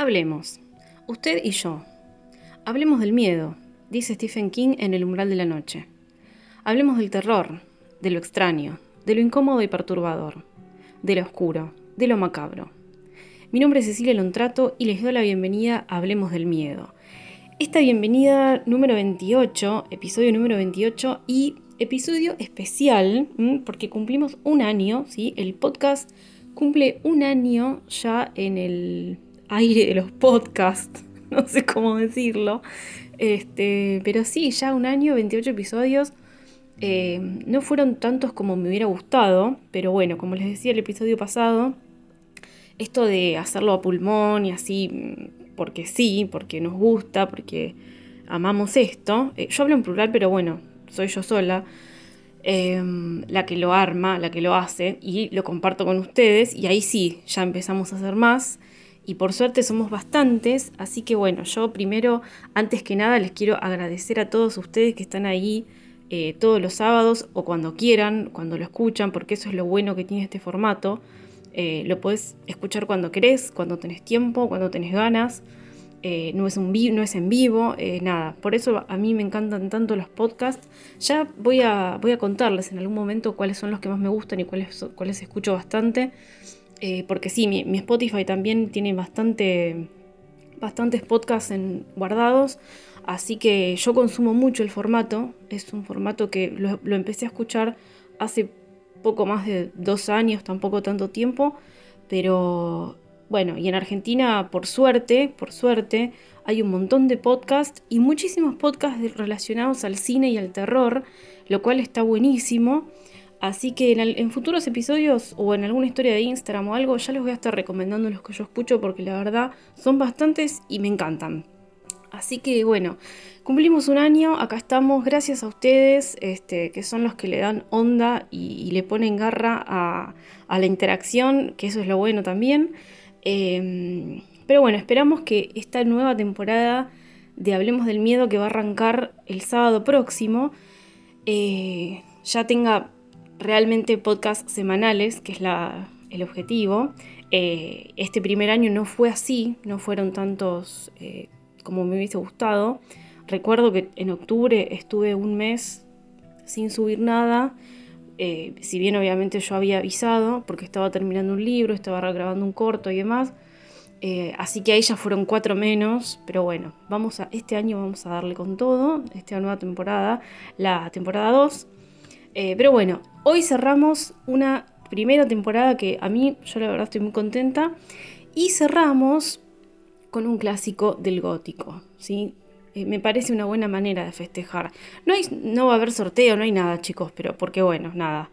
Hablemos, usted y yo. Hablemos del miedo, dice Stephen King en El umbral de la noche. Hablemos del terror, de lo extraño, de lo incómodo y perturbador, de lo oscuro, de lo macabro. Mi nombre es Cecilia Lontrato y les doy la bienvenida a Hablemos del Miedo. Esta bienvenida número 28, episodio número 28 y episodio especial, porque cumplimos un año, ¿sí? El podcast cumple un año ya en el aire de los podcasts, no sé cómo decirlo. Este, pero sí, ya un año, 28 episodios. Eh, no fueron tantos como me hubiera gustado, pero bueno, como les decía el episodio pasado, esto de hacerlo a pulmón y así, porque sí, porque nos gusta, porque amamos esto, eh, yo hablo en plural, pero bueno, soy yo sola, eh, la que lo arma, la que lo hace, y lo comparto con ustedes, y ahí sí, ya empezamos a hacer más y por suerte somos bastantes, así que bueno, yo primero, antes que nada, les quiero agradecer a todos ustedes que están ahí eh, todos los sábados o cuando quieran, cuando lo escuchan, porque eso es lo bueno que tiene este formato. Eh, lo podés escuchar cuando querés, cuando tenés tiempo, cuando tenés ganas. Eh, no, es un no es en vivo, nada. Por eso a mí me encantan tanto los podcasts. Ya voy a, voy a contarles en algún momento cuáles son los que más me gustan y cuáles, cuáles escucho bastante. Eh, porque sí, mi, Spotify también tiene bastante, bastantes podcasts en, guardados, así que yo consumo mucho el formato, es un formato que lo, lo, empecé a escuchar hace poco más de dos años, tampoco tanto tiempo, pero bueno, y en Argentina, por suerte, por suerte, hay un montón de podcasts y muchísimos podcasts relacionados al cine y al terror, lo cual está buenísimo. Así que en, futuros episodios o en alguna historia de Instagram o algo, ya les voy a estar recomendando los que yo escucho porque la verdad son bastantes y me encantan. Así que bueno, cumplimos un año, acá estamos, gracias a ustedes, este, que son los que le dan onda y, le ponen garra a, la interacción, que eso es lo bueno también. Em, pero bueno, esperamos que esta nueva temporada de Hablemos del Miedo que va a arrancar el sábado próximo, eh, ya tenga realmente podcasts semanales, que es el objetivo. Eh, este primer año no fue así, no fueron tantos eh, como me hubiese gustado. Recuerdo que en octubre estuve un mes sin subir nada, eh, si bien obviamente yo había avisado porque estaba terminando un libro, estaba grabando un corto y demás. así que ahí ya fueron cuatro menos, pero bueno, vamos a, este año vamos a darle con todo, esta nueva temporada, la temporada 2. Pero bueno, Hoy cerramos una primera temporada que a mí, yo la verdad estoy muy contenta. Y cerramos con un clásico del gótico, ¿sí? Eh, me parece una buena manera de festejar. No, hay, no va a haber sorteo, no hay nada, chicos, pero porque bueno, nada.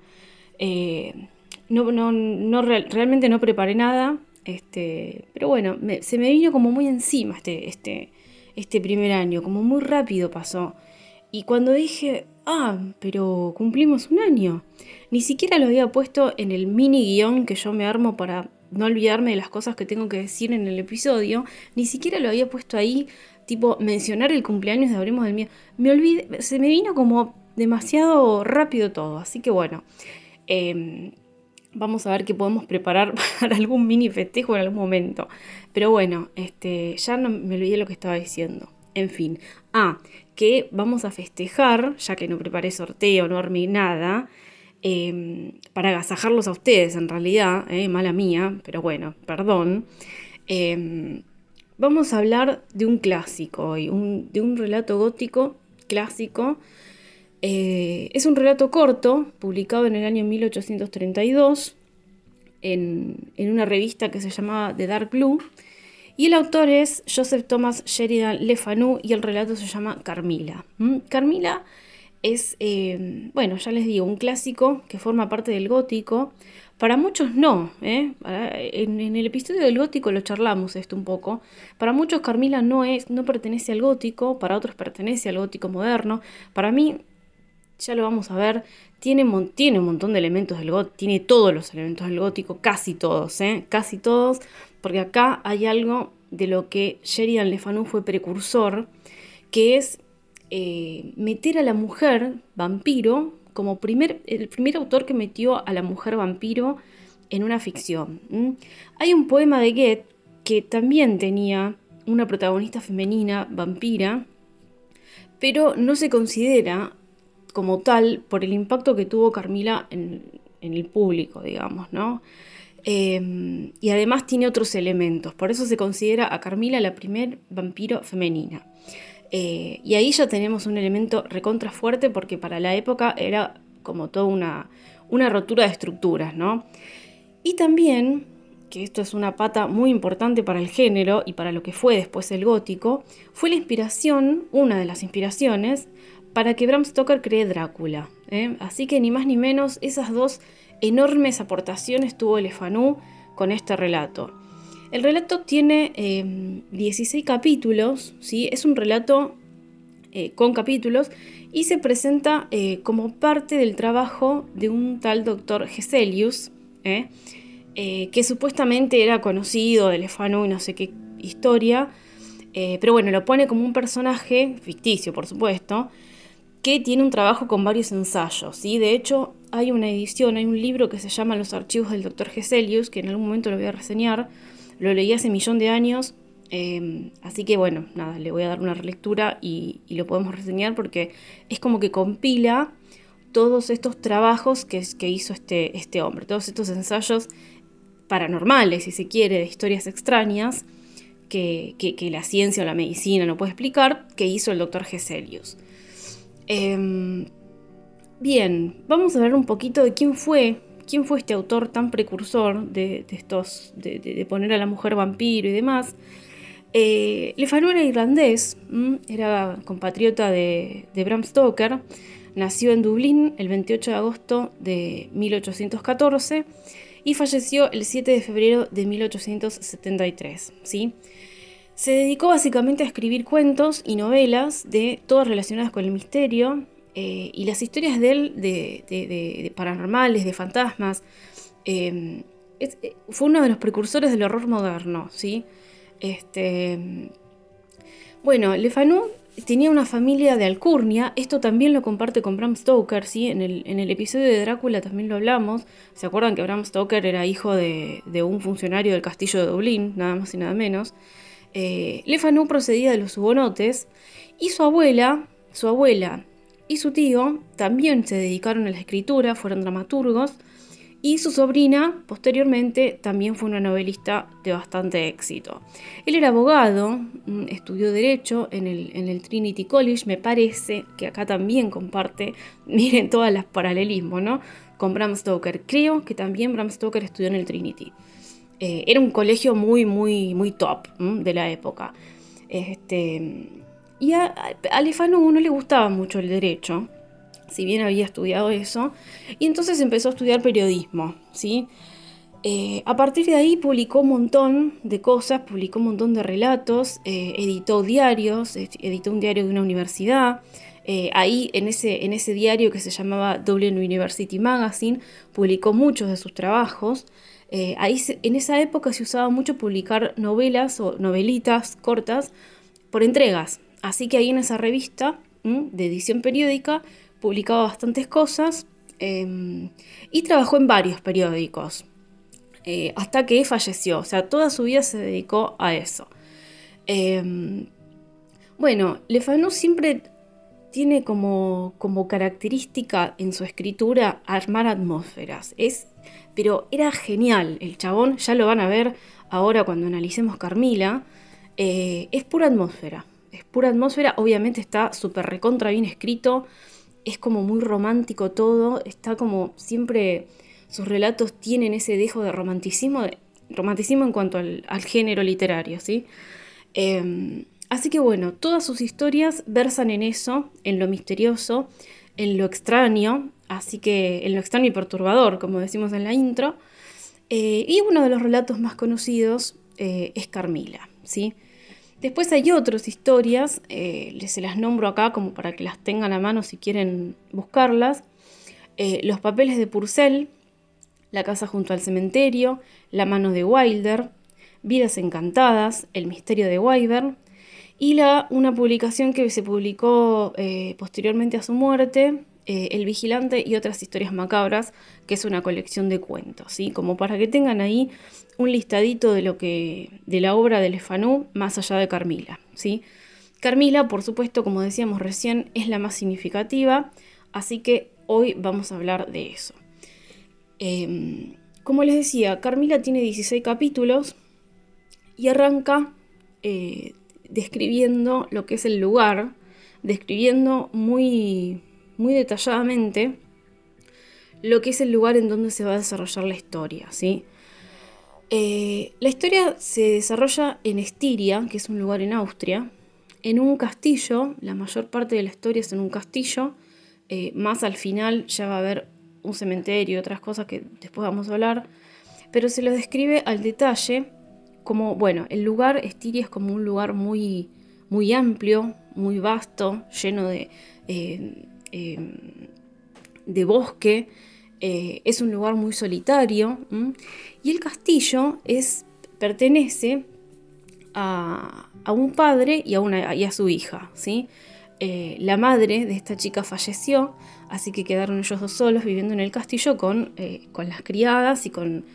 Eh, no, no, realmente no preparé nada, este, pero bueno, se me vino como muy encima este, este, este primer año, como muy rápido pasó. Y cuando dije, ah, pero cumplimos un año, ni siquiera lo había puesto en el mini guion que yo me armo para no olvidarme de las cosas que tengo que decir en el episodio, ni siquiera lo había puesto ahí, tipo mencionar el cumpleaños de Abremos del Miedo. Me olvidé, se me vino como demasiado rápido todo, así que bueno. Em, vamos a ver qué podemos preparar para algún mini festejo en algún momento. Pero bueno, este, ya no me olvidé lo que estaba diciendo. En fin. Ah, que vamos a festejar, ya que no preparé sorteo, no armé nada, em, para agasajarlos a ustedes en realidad, eh, mala mía, pero bueno, perdón. Em, vamos a hablar de un clásico hoy, de un relato gótico clásico. Eh, es un relato corto, publicado en el año 1832 en, en una revista que se llamaba The Dark Blue y el autor es Joseph Thomas Sheridan Le Fanu y el relato se llama Carmila. ¿Mm? Carmila es, eh, bueno, ya les digo, un clásico que forma parte del gótico. Para muchos no, ¿eh? en, el episodio del gótico lo charlamos esto un poco. Para muchos Carmila no, es, no pertenece al gótico, para otros pertenece al gótico moderno. Para mí, ya lo vamos a ver, tiene, tiene un montón de elementos del gótico, tiene todos los elementos del gótico, casi todos, ¿eh? casi todos, porque acá hay algo de lo que Sheridan Le Fanu fue precursor, que es eh, meter a la mujer vampiro como primer, el primer autor que metió a la mujer vampiro en una ficción. Hay un poema de Goethe que también tenía una protagonista femenina, vampira, pero no se considera como tal por el impacto que tuvo Carmila en, el público, digamos, ¿no? Em, y además tiene otros elementos, por eso se considera a Carmila la primer vampiro femenina. Eh, y ahí ya tenemos un elemento recontra fuerte porque para la época era como toda una, una rotura de estructuras, ¿no? Y también que esto es una pata muy importante para el género y para lo que fue después el gótico, fue la inspiración, una de las inspiraciones, para que Bram Stoker cree Drácula. ¿eh? Así que ni más ni menos, esas dos enormes aportaciones tuvo el con este relato. El relato tiene 16 em, capítulos, ¿sí? es un relato eh, con capítulos y se presenta eh, como parte del trabajo de un tal doctor Geselius, eh, que supuestamente era conocido de Lefanu y no sé qué historia, pero bueno, lo pone como un personaje, ficticio por supuesto, que tiene un trabajo con varios ensayos. ¿sí? De hecho, hay una edición, hay un libro que se llama Los archivos del Dr. Geselius, que en algún momento lo voy a reseñar, lo leí hace millón de años, eh, así que bueno, nada, le voy a dar una relectura y, lo podemos reseñar porque es como que compila todos estos trabajos que, que hizo este, este hombre, todos estos ensayos paranormales, si se quiere, de historias extrañas que, la ciencia o la medicina no puede explicar, que hizo el doctor Geselius. Em, bien, vamos a ver un poquito de quién fue, quién fue este autor tan precursor de, estos, de, poner a la mujer vampiro y demás. Eh, Lefanu era irlandés, era compatriota de, de Bram Stoker, nació en Dublín el 28 de agosto de 1814 y falleció el 7 de febrero de 1873. ¿sí? Se dedicó básicamente a escribir cuentos y novelas de todas relacionadas con el misterio eh, y las historias de él de, paranormales, de fantasmas. Em, eh, fue uno de los precursores del horror moderno. ¿sí? Este, bueno, Le Fanu tenía una familia de alcurnia, esto también lo comparte con Bram Stoker, ¿sí? en, el, en el episodio de Drácula también lo hablamos, ¿se acuerdan que Bram Stoker era hijo de, un funcionario del castillo de Dublín, nada más y nada menos? Eh, Le Fanu procedía de los hugonotes y su abuela, su abuela y su tío también se dedicaron a la escritura, fueron dramaturgos, y su sobrina, posteriormente, también fue una novelista de bastante éxito. Él era abogado, mm, estudió Derecho en el, Trinity College, me parece que acá también comparte, miren todas las paralelismos, ¿no? Con Bram Stoker. Creo que también Bram Stoker estudió en el Trinity. Eh, era un colegio muy, muy, muy top de la época. Este, y a, a Lefanu no le gustaba mucho el derecho, si bien había estudiado eso, y entonces empezó a estudiar periodismo, ¿sí? Eh, a partir de ahí publicó un montón de cosas, publicó un montón de relatos, eh, editó diarios, editó un diario de una universidad. Eh, ahí en ese, en ese diario que se llamaba Dublin University Magazine, publicó muchos de sus trabajos. ahí en esa época se usaba mucho publicar novelas o novelitas cortas por entregas. Así que ahí en esa revista de edición periódica publicaba bastantes cosas em, y trabajó en varios periódicos eh, hasta que falleció. O sea, toda su vida se dedicó a eso. Em, bueno, Le Fanu siempre tiene como, como, característica en su escritura armar atmósferas. Es, pero era genial. El chabón, ya lo van a ver ahora cuando analicemos Carmila. Eh, es pura atmósfera. Es pura atmósfera. Obviamente está súper recontra bien escrito es como muy romántico todo, está como siempre sus relatos tienen ese dejo de romanticismo, romanticismo en cuanto al, género literario, ¿sí? Em, así que bueno, todas sus historias versan en eso, en lo misterioso, en lo extraño, así que en lo extraño y perturbador, como decimos en la intro. Eh, y uno de los relatos más conocidos eh, es Carmila, ¿sí? Después hay otras historias, eh, se las nombro acá como para que las tengan a mano si quieren buscarlas. Eh, los papeles de Purcell, La casa junto al cementerio, La mano de Wilder, Vidas encantadas, El misterio de Wyvern y la, una publicación que se publicó eh, posteriormente a su muerte, El Vigilante y otras historias macabras, que es una colección de cuentos, ¿sí? Como para que tengan ahí un listadito de lo que de la obra de Lefanú más allá de Carmila, ¿sí? Carmila, por supuesto, como decíamos recién, es la más significativa, así que hoy vamos a hablar de eso. Em, como les decía, Carmila tiene 16 capítulos y arranca eh, describiendo lo que es el lugar, describiendo muy, muy detalladamente lo que es el lugar en donde se va a desarrollar la historia, ¿sí? Eh, la historia se desarrolla en Estiria, que es un lugar en Austria, en un castillo, la mayor parte de la historia es en un castillo, eh, más al final ya va a haber un cementerio y otras cosas que después vamos a hablar, pero se lo describe al detalle como, bueno, el lugar, Estiria es como un lugar muy, muy amplio, muy vasto, lleno de, eh, de bosque, eh, es un lugar muy solitario, y el castillo es, pertenece a, un padre y a, una, y a su hija, ¿sí? Eh, la madre de esta chica falleció, así que quedaron ellos dos solos viviendo en el castillo con, con las criadas y con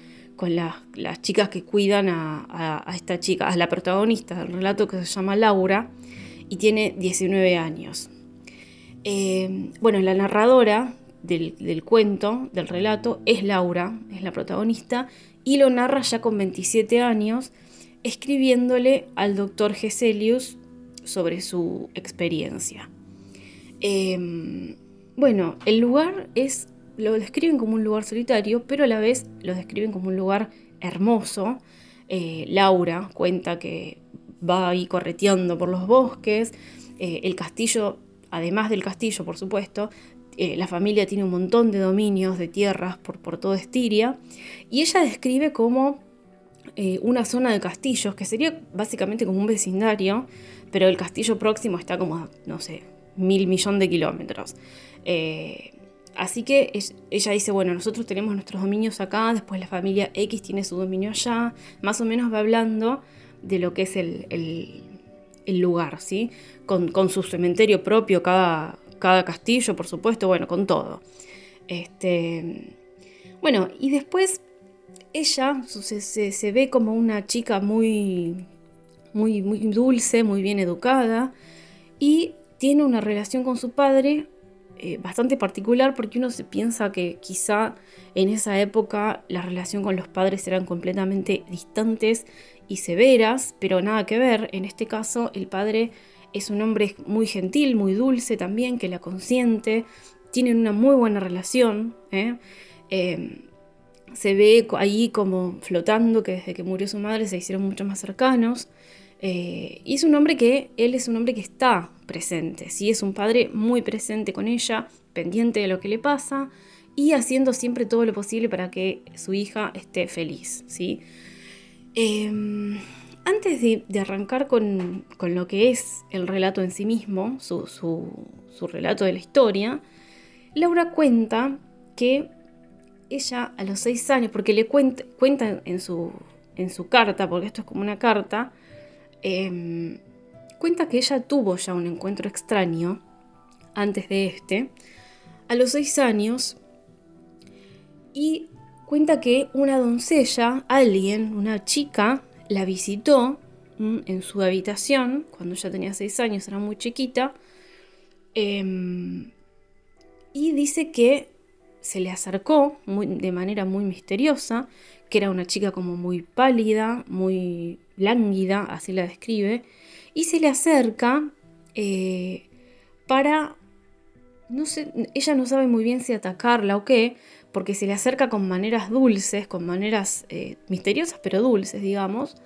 con las chicas que cuidan a, esta chica, a la protagonista del relato que se llama Laura y tiene 19 años. Eh, bueno, la narradora del, cuento, del relato, es Laura, es la protagonista, y lo narra ya con 27 años, escribiéndole al doctor Geselius sobre su experiencia. Eh, bueno, el lugar es lo describen como un lugar solitario, pero a la vez lo describen como un lugar hermoso. Eh, Laura cuenta que va ahí correteando por los bosques. Eh, el castillo, además del castillo, por supuesto, eh, la familia tiene un montón de dominios de tierras por, por toda Estiria. Y ella describe como una zona de castillos, que sería básicamente como un vecindario, pero el castillo próximo está como, no sé, mil millón de kilómetros. Así que ella dice, bueno, nosotros tenemos nuestros dominios acá, después la familia X tiene su dominio allá, más o menos va hablando de lo que es el, lugar, ¿sí? Con, su cementerio propio, cada, cada castillo, por supuesto, bueno, con todo. Este, bueno, y después ella se, ve como una chica muy, muy, muy dulce, muy bien educada, y tiene una relación con su padre eh, bastante particular porque uno se piensa que quizá en esa época la relación con los padres eran completamente distantes y severas, pero nada que ver. En este caso el padre es un hombre muy gentil, muy dulce también, que la consiente, tienen una muy buena relación. ¿eh? Em, se ve ahí como flotando que desde que murió su madre se hicieron mucho más cercanos. Eh, y es un hombre que, él es un hombre que está presente, ¿sí? es un padre muy presente con ella, pendiente de lo que le pasa y haciendo siempre todo lo posible para que su hija esté feliz. ¿sí? Em, antes de, arrancar con, lo que es el relato en sí mismo, su, relato de la historia, Laura cuenta que ella a los seis años, porque le cuenta, cuenta en, su, en su carta, porque esto es como una carta, Em, cuenta que ella tuvo ya un encuentro extraño antes de este, a los seis años, y cuenta que una doncella, alguien, una chica, la visitó en su habitación cuando ella tenía seis años, era muy chiquita, em, y dice que se le acercó de manera muy misteriosa, que era una chica como muy pálida, muy lánguida, así la describe, y se le acerca eh, para, no sé, ella no sabe muy bien si atacarla o qué, porque se le acerca con maneras dulces, con maneras eh, misteriosas pero dulces, digamos,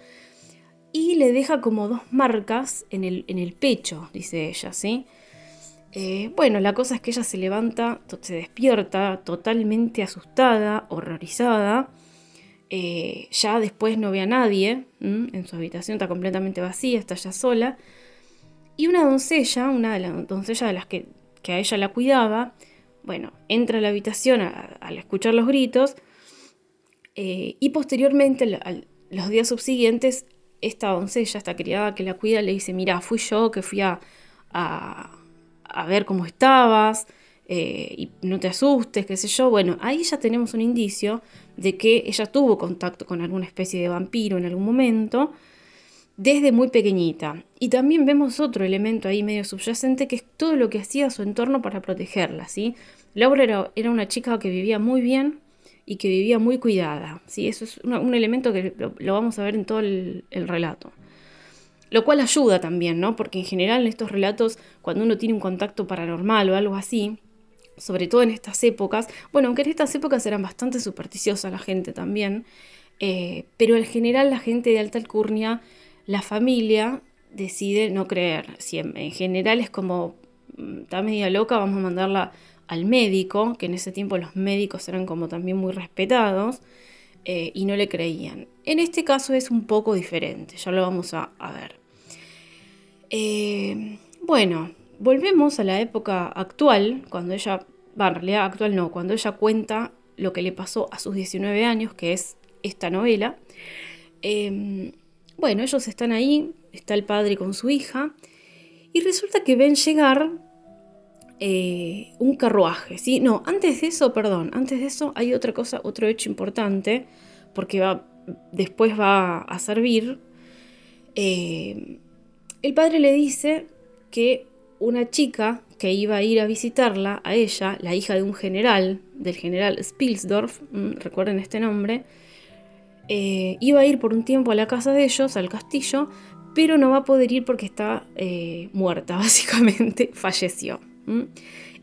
y le deja como dos marcas en el, en el pecho, dice ella, ¿sí? Eh, bueno, la cosa es que ella se levanta, se despierta totalmente asustada, horrorizada, eh, ya después no ve a nadie, en su habitación está completamente vacía, está ya sola. Y una doncella, una de las doncellas de las que, a ella la cuidaba, bueno, entra a la habitación al escuchar los gritos eh, y posteriormente, los días subsiguientes, esta doncella, esta criada que la cuida, le dice, mira, fui yo que fui a, a, ver cómo estabas, eh, y no te asustes, qué sé yo. Bueno, ahí ya tenemos un indicio de que ella tuvo contacto con alguna especie de vampiro en algún momento desde muy pequeñita. Y también vemos otro elemento ahí medio subyacente que es todo lo que hacía su entorno para protegerla, ¿sí? Laura era, una chica que vivía muy bien y que vivía muy cuidada, ¿sí? Eso es un elemento que lo, vamos a ver en todo el, el, relato. Lo cual ayuda también, ¿no? Porque en general en estos relatos, cuando uno tiene un contacto paranormal o algo así, sobre todo en estas épocas, bueno, aunque en estas épocas eran bastante supersticiosa la gente también, eh, pero en general la gente de alta alcurnia, la familia decide no creer. Si en, general es como, mm, está media loca, vamos a mandarla al médico, que en ese tiempo los médicos eran como también muy respetados, eh, y no le creían. En este caso es un poco diferente, ya lo vamos a, ver. Eh, bueno, volvemos a la época actual, cuando ella, va, en realidad actual no, cuando ella cuenta lo que le pasó a sus 19 años, que es esta novela. Em, bueno, ellos están ahí, está el padre con su hija, y resulta que ven llegar eh, un carruaje, ¿sí? No, antes de eso, perdón, antes de eso hay otra cosa, otro hecho importante, porque va, después va a servir. Eh, el padre le dice que una chica que iba a ir a visitarla, a ella, la hija de un general, del general Spilsdorf, mm, recuerden este nombre, eh, iba a ir por un tiempo a la casa de ellos, al castillo, pero no va a poder ir porque está eh, muerta, básicamente, falleció.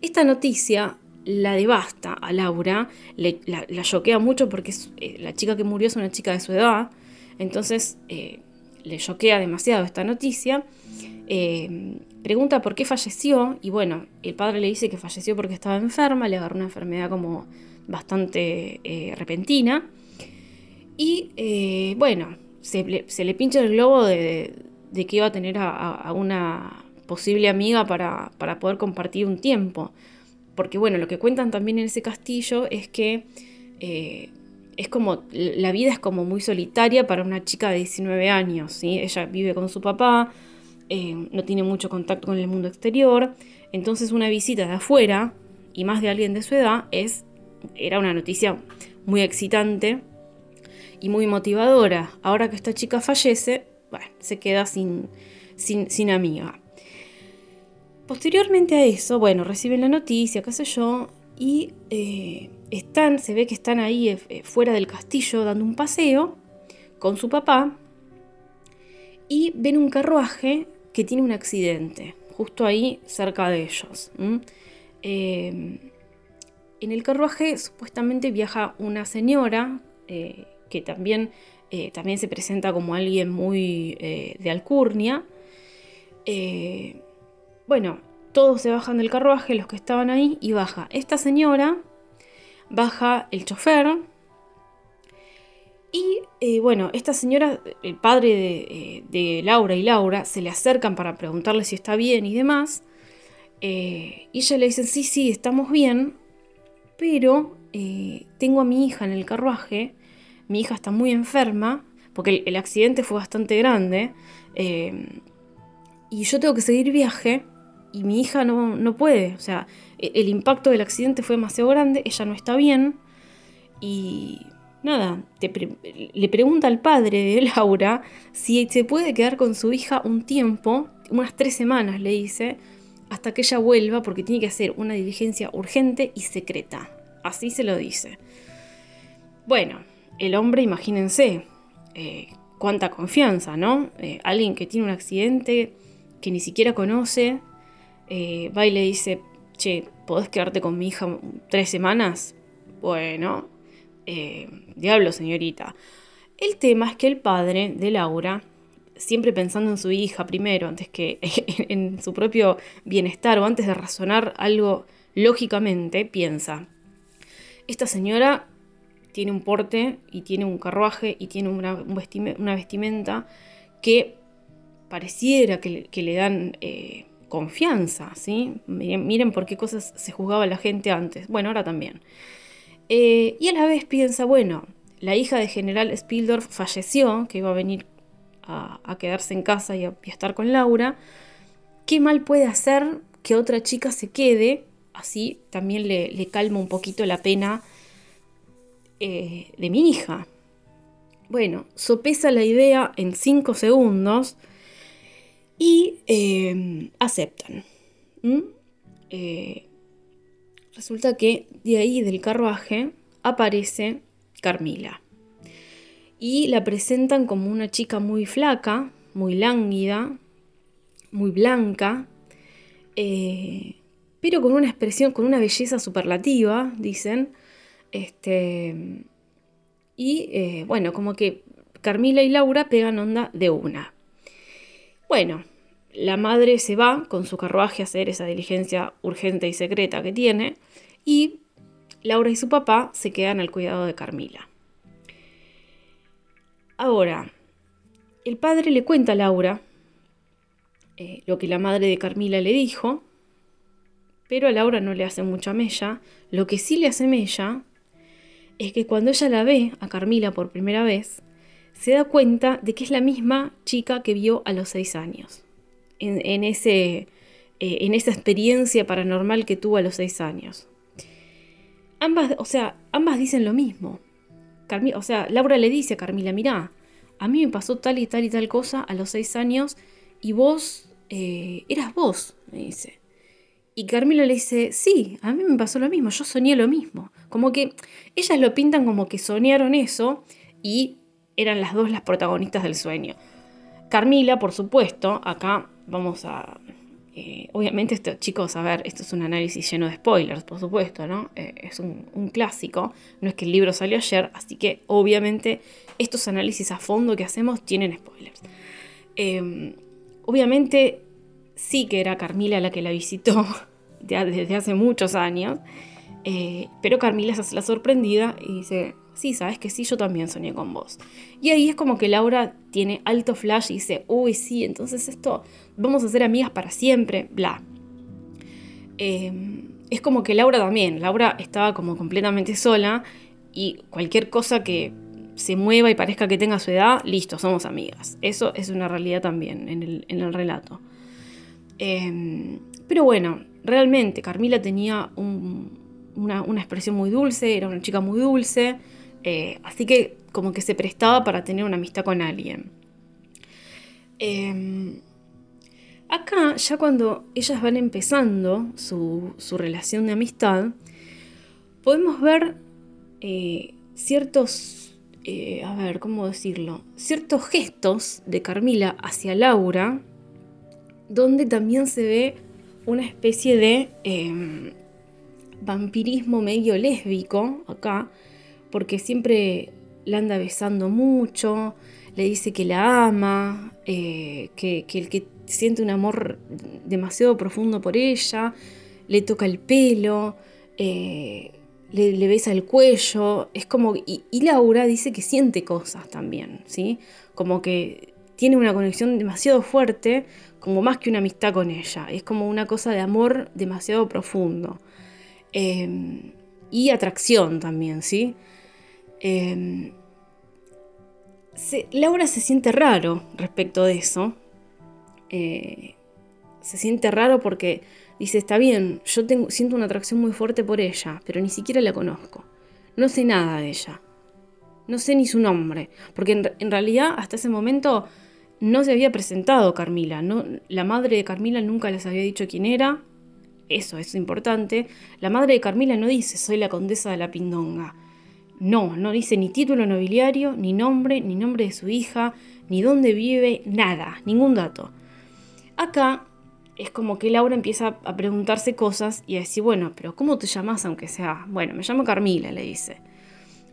Esta noticia la devasta a Laura, la, choquea mucho porque eh, la chica que murió es una chica de su edad, entonces le choquea demasiado esta noticia pregunta por qué falleció y bueno, el padre le dice que falleció porque estaba enferma, le agarró una enfermedad como bastante repentina y eh, bueno, se le, pincha el globo de, que iba a tener a, una posible amiga para, poder compartir un tiempo. Porque bueno, lo que cuentan también en ese castillo es que eh, es como, la vida es como muy solitaria para una chica de 19 años, ¿sí? Ella vive con su papá, eh, no tiene mucho contacto con el mundo exterior, entonces una visita de afuera y más de alguien de su edad es, era una noticia muy excitante y muy motivadora. Ahora que esta chica fallece, bueno, se queda sin, sin, amiga. Posteriormente a eso, bueno, reciben la noticia, qué sé yo, y eh, están, se ve que están ahí eh, fuera del castillo dando un paseo con su papá y ven un carruaje que tiene un accidente, justo ahí cerca de ellos. En el carruaje supuestamente viaja una señora eh, que también, eh, también se presenta como alguien muy eh, de alcurnia. bueno, todos se bajan del carruaje, los que estaban ahí, y baja esta señora, baja el chofer, y eh, bueno, esta señora, el padre eh, de, Laura y Laura, se le acercan para preguntarle si está bien y demás. Eh, y ella le dice, sí, sí, estamos bien, pero tengo a mi hija en el carruaje, mi hija está muy enferma, porque el, accidente fue bastante grande, y yo tengo que seguir viaje, y mi hija no, no puede, o sea, el, el impacto del accidente fue demasiado grande, ella no está bien, y nada, le pregunta al padre de Laura si se puede quedar con su hija un tiempo, unas tres semanas le dice, hasta que ella vuelva porque tiene que hacer una diligencia urgente y secreta. Así se lo dice. Bueno, el hombre, imagínense, eh, cuánta confianza, ¿no? Eh, alguien que tiene un accidente que ni siquiera conoce, eh, va y le dice, che, ¿podés quedarte con mi hija tres semanas? Bueno, diablo, señorita. El tema es que el padre de Laura, siempre pensando en su hija primero, antes que en su propio bienestar o antes de razonar algo lógicamente, piensa, esta señora tiene un porte y tiene un carruaje y tiene una, vestimenta que pareciera que, le dan eh, confianza, ¿sí? Miren, miren por qué cosas se juzgaba la gente antes. Bueno, ahora también. Eh, y a la vez piensa, bueno, la hija de General Spildorf falleció, que iba a venir a, quedarse en casa y a, estar con Laura. ¿Qué mal puede hacer que otra chica se quede así también le, calma un poquito la pena eh, de mi hija. Bueno, sopesa la idea en cinco segundos y eh, aceptan. Eh, resulta que de ahí del carruaje aparece Carmila. Y la presentan como una chica muy flaca, muy lánguida, muy blanca, eh, pero con una expresión, con una belleza superlativa, dicen. Este, y eh, bueno, como que Carmila y Laura pegan onda de una. Bueno, la madre se va con su carruaje a hacer esa diligencia urgente y secreta que tiene y Laura y su papá se quedan al cuidado de Carmila. Ahora, el padre le cuenta a Laura eh, lo que la madre de Carmila le dijo, pero a Laura no le hace mucha mella. Lo que sí le hace mella es que cuando ella la ve a Carmila por primera vez, se da cuenta de que es la misma chica que vio a los seis años, en, ese, eh, en esa experiencia paranormal que tuvo a los seis años. Ambas, o sea, ambas dicen lo mismo. o sea, Laura le dice a Carmila, mirá, a mí me pasó tal y tal y tal cosa a los seis años y vos eh, eras vos, me dice. Y Carmila le dice, sí, a mí me pasó lo mismo, yo soñé lo mismo. Como que ellas lo pintan como que soñaron eso y eran las dos las protagonistas del sueño. Carmila, por supuesto, acá vamos a... Eh, obviamente, esto, chicos, a ver, esto es un análisis lleno de spoilers, por supuesto, ¿no? Eh, es un, clásico, no es que el libro salió ayer, así que obviamente estos análisis a fondo que hacemos tienen spoilers. Em, obviamente sí que era Carmila la que la visitó desde hace muchos años, eh, pero Carmila se hace la sorprendida y dice, sí, sabes que sí, yo también soñé con vos. Y ahí es como que Laura tiene alto flash y dice, uy, sí, entonces esto, vamos a ser amigas para siempre, bla. Em, es como que Laura también, Laura estaba como completamente sola y cualquier cosa que se mueva y parezca que tenga su edad, listo, somos amigas. Eso es una realidad también en el, relato. Em, pero bueno, realmente Carmila tenía una, una, expresión muy dulce, era una chica muy dulce. Eh, así que como que se prestaba para tener una amistad con alguien. Em, acá, ya cuando ellas van empezando su, relación de amistad, podemos ver eh, ciertos, eh, a ver, ¿cómo decirlo? Ciertos gestos de Carmila hacia Laura, donde también se ve una especie de em, vampirismo medio lésbico acá, porque siempre la anda besando mucho, le dice que la ama, eh, que, el que siente un amor demasiado profundo por ella, le toca el pelo, eh, le, besa el cuello, es como, y, Laura dice que siente cosas también, ¿sí? Como que tiene una conexión demasiado fuerte, como más que una amistad con ella, es como una cosa de amor demasiado profundo. Eh, y atracción también, ¿sí? Em, Laura se siente raro respecto de eso. Eh, se siente raro porque dice, está bien, yo tengo, siento una atracción muy fuerte por ella, pero ni siquiera la conozco. No sé nada de ella. No sé ni su nombre. Porque en, realidad hasta ese momento no se había presentado Carmila. No, la madre de Carmila nunca les había dicho quién era. Eso es importante. La madre de Carmila no dice, soy la condesa de la Pindonga. No, no dice ni título nobiliario, ni nombre, ni nombre de su hija, ni dónde vive, nada, ningún dato. Acá es como que Laura empieza a preguntarse cosas y a decir, bueno, pero ¿cómo te llamas aunque sea? Bueno, me llamo Carmila, le dice.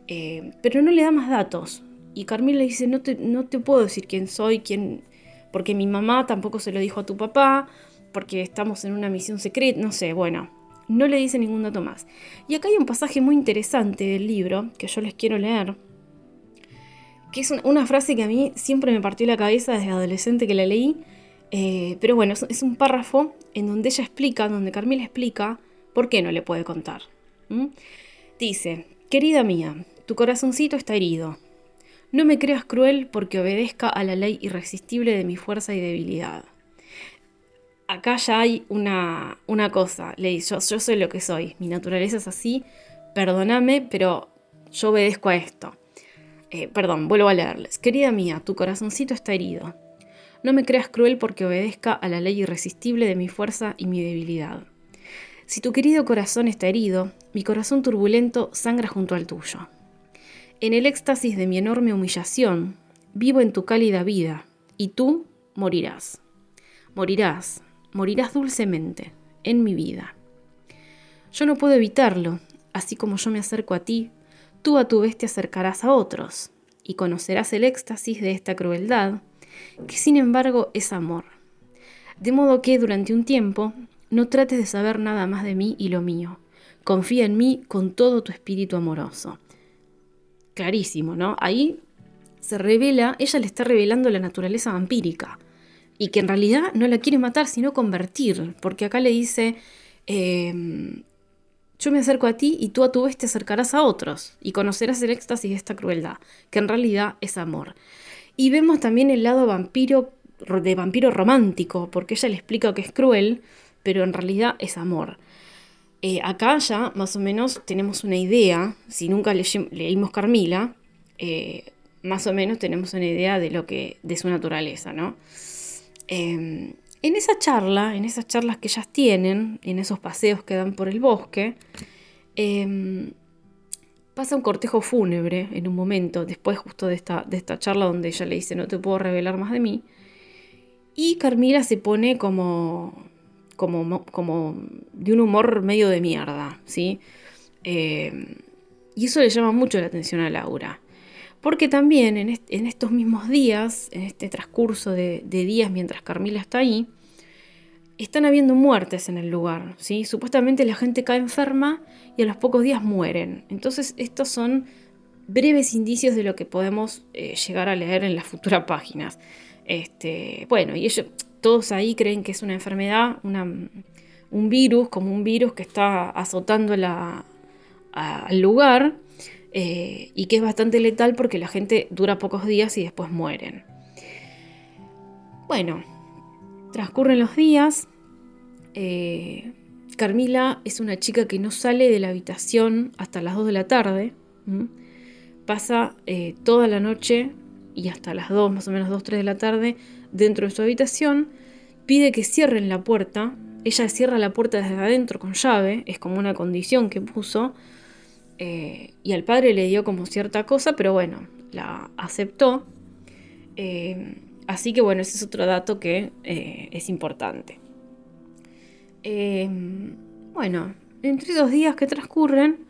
Eh, pero no le da más datos. Y Carmila le dice, no te, no te puedo decir quién soy, quién... Porque mi mamá tampoco se lo dijo a tu papá, porque estamos en una misión secreta, no sé, bueno, no le dice ningún dato más. Y acá hay un pasaje muy interesante del libro que yo les quiero leer, que es una frase que a mí siempre me partió la cabeza desde adolescente que la leí, eh, pero bueno, es, un párrafo en donde ella explica, donde Carmela explica por qué no le puede contar. Dice, querida mía, tu corazoncito está herido. No me creas cruel porque obedezca a la ley irresistible de mi fuerza y debilidad. acá ya hay una, una cosa, le yo, yo soy lo que soy, mi naturaleza es así, perdóname, pero yo obedezco a esto. Eh, perdón, vuelvo a leerles. Querida mía, tu corazoncito está herido. No me creas cruel porque obedezca a la ley irresistible de mi fuerza y mi debilidad. Si tu querido corazón está herido, mi corazón turbulento sangra junto al tuyo. En el éxtasis de mi enorme humillación, vivo en tu cálida vida, y tú morirás. Morirás, morirás dulcemente, en mi vida. Yo no puedo evitarlo, así como yo me acerco a ti, tú a tu vez te acercarás a otros, y conocerás el éxtasis de esta crueldad, que sin embargo es amor. De modo que durante un tiempo no trates de saber nada más de mí y lo mío. Confía en mí con todo tu espíritu amoroso. Clarísimo, ¿no? Ahí se revela, ella le está revelando la naturaleza vampírica y que en realidad no la quiere matar, sino convertir, porque acá le dice, em, yo me acerco a ti y tú a tu vez te acercarás a otros y conocerás el éxtasis de esta crueldad, que en realidad es amor. Y vemos también el lado vampiro, de vampiro romántico, porque ella le explica que es cruel, pero en realidad es amor. Eh, acá ya más o menos tenemos una idea, si nunca leímos Carmila, eh, más o menos tenemos una idea de lo que, de su naturaleza, ¿no? Em, en esa charla, en esas charlas que ellas tienen, en esos paseos que dan por el bosque, em, pasa un cortejo fúnebre en un momento, después justo de esta, de esta charla donde ella le dice no te puedo revelar más de mí. Y Carmila se pone como, como, como de un humor medio de mierda, ¿sí? Eh, y eso le llama mucho la atención a Laura. Porque también en, estos mismos días, en este transcurso de, de días mientras Carmila está ahí, están habiendo muertes en el lugar, ¿sí? Supuestamente la gente cae enferma y a los pocos días mueren. Entonces estos son breves indicios de lo que podemos eh, llegar a leer en las futuras páginas. Este, bueno, y ellos todos ahí creen que es una enfermedad, un virus, como un virus que está azotando al lugar eh, y que es bastante letal porque la gente dura pocos días y después mueren. Bueno, Transcurren los días. Eh, Carmila es una chica que no sale de la habitación hasta las 2 de la tarde. Pasa eh, toda la noche y hasta las 2, más o menos 2, 3 de la tarde, dentro de su habitación. Pide que cierren la puerta. Ella cierra la puerta desde adentro con llave. Es como una condición que puso. Eh, y al padre le dio como cierta cosa, pero bueno, la aceptó. Así que bueno, ese es otro dato que eh, es importante. Bueno, entre dos días que transcurren,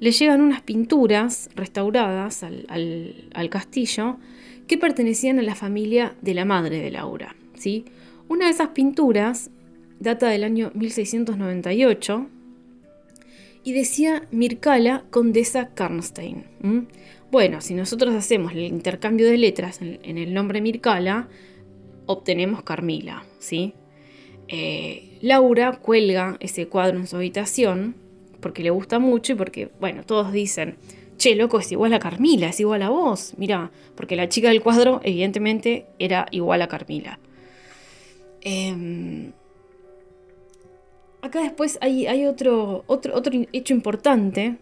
le llegan unas pinturas restauradas al, castillo que pertenecían a la familia de la madre de Laura. ¿sí? Una de esas pinturas data del año 1698 y decía Mircala Condesa Karnstein. Bueno, si nosotros hacemos el intercambio de letras en, el nombre Mircala, obtenemos Carmila, ¿sí? Eh, Laura cuelga ese cuadro en su habitación porque le gusta mucho y porque, bueno, todos dicen, che, loco, es igual a Carmila, es igual a vos, mira, porque la chica del cuadro evidentemente era igual a Carmila. Em, acá después hay, otro, hecho importante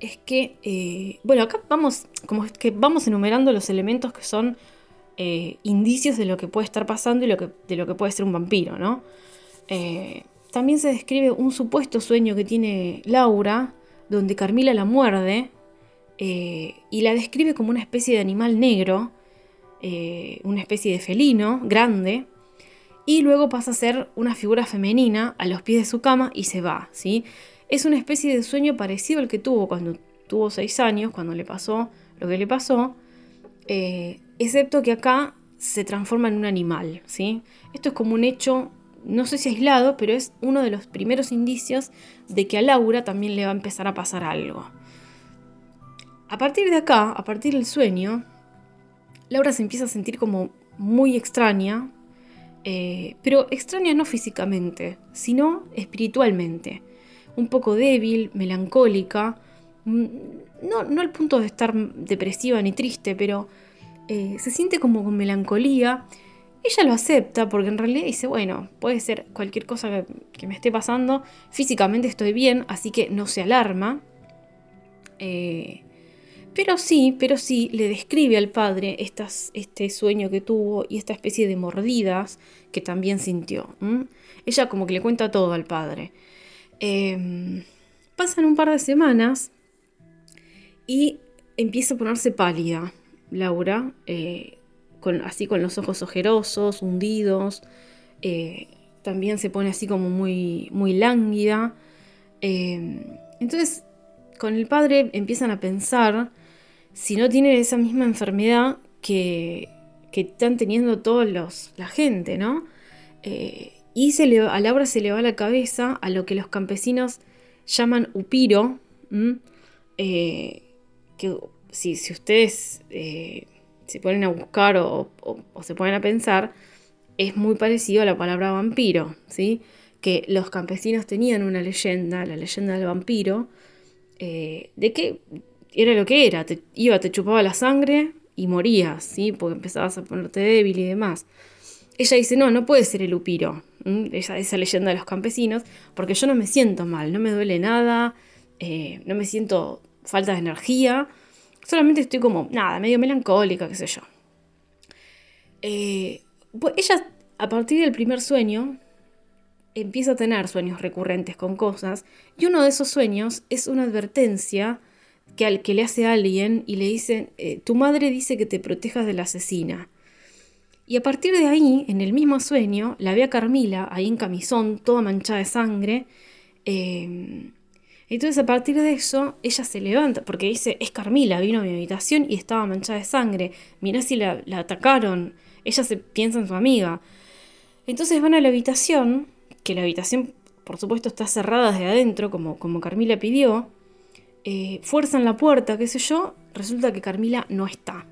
es que, eh, bueno, acá vamos, como que vamos enumerando los elementos que son eh, indicios de lo que puede estar pasando y de lo que puede ser un vampiro, ¿no? Eh, también se describe un supuesto sueño que tiene Laura, donde Carmila la muerde y la describe como una especie de animal negro, una especie de felino grande, y luego pasa a ser una figura femenina a los pies de su cama y se va, ¿sí? Es una especie de sueño parecido al que tuvo cuando tuvo seis años, cuando le pasó lo que le pasó, eh, excepto que acá se transforma en un animal. ¿sí? Esto es como un hecho, no sé si aislado, pero es uno de los primeros indicios de que a Laura también le va a empezar a pasar algo. A partir de acá, a partir del sueño, Laura se empieza a sentir como muy extraña, eh, pero extraña no físicamente, sino espiritualmente un poco débil, melancólica, mm, no, no al punto de estar depresiva ni triste, pero eh, se siente como con melancolía Ella lo acepta porque en realidad dice, bueno, puede ser cualquier cosa que, me esté pasando, físicamente estoy bien, así que no se alarma. Eh, pero sí, pero sí le describe al padre este sueño que tuvo y esta especie de mordidas que también sintió. Ella como que le cuenta todo al padre. Em, pasan un par de semanas y empieza a ponerse pálida Laura. Eh, así con los ojos ojerosos, hundidos. Eh, también se pone así como muy, muy lánguida. Eh, entonces, con el padre empiezan a pensar si no tiene esa misma enfermedad que, que están teniendo todos los, la gente, ¿no? Eh, y se le, a Laura se le va la cabeza a lo que los campesinos llaman upiro, que si, si ustedes se ponen a buscar o, se ponen a pensar, es muy parecido a la palabra vampiro, ¿sí? Que los campesinos tenían una leyenda, la leyenda del vampiro, eh, de que era lo que era, te, iba, te chupaba la sangre y morías, ¿sí? Porque empezabas a ponerte débil y demás. Ella dice, no, no puede ser el upiro, esa, esa, leyenda de los campesinos, porque yo no me siento mal, no me duele nada, eh, no me siento falta de energía, Solamente estoy como, nada, medio melancólica, qué sé yo. Pues ella, a partir del primer sueño, empieza a tener sueños recurrentes con cosas, y uno de esos sueños es una advertencia que, al, que le hace alguien y le dice, eh, tu madre dice que te protejas de la asesina. Y a partir de ahí, en el mismo sueño, la ve a Carmila, ahí en camisón, toda manchada de sangre, eh, entonces a partir de eso, ella se levanta, porque dice, es Carmila, vino a mi habitación y estaba manchada de sangre, mirá si la, atacaron, ella se piensa en su amiga. Entonces van a la habitación, que la habitación por supuesto está cerrada desde adentro, como, como Carmila pidió, eh, fuerzan la puerta, qué sé yo, resulta que Carmila no está.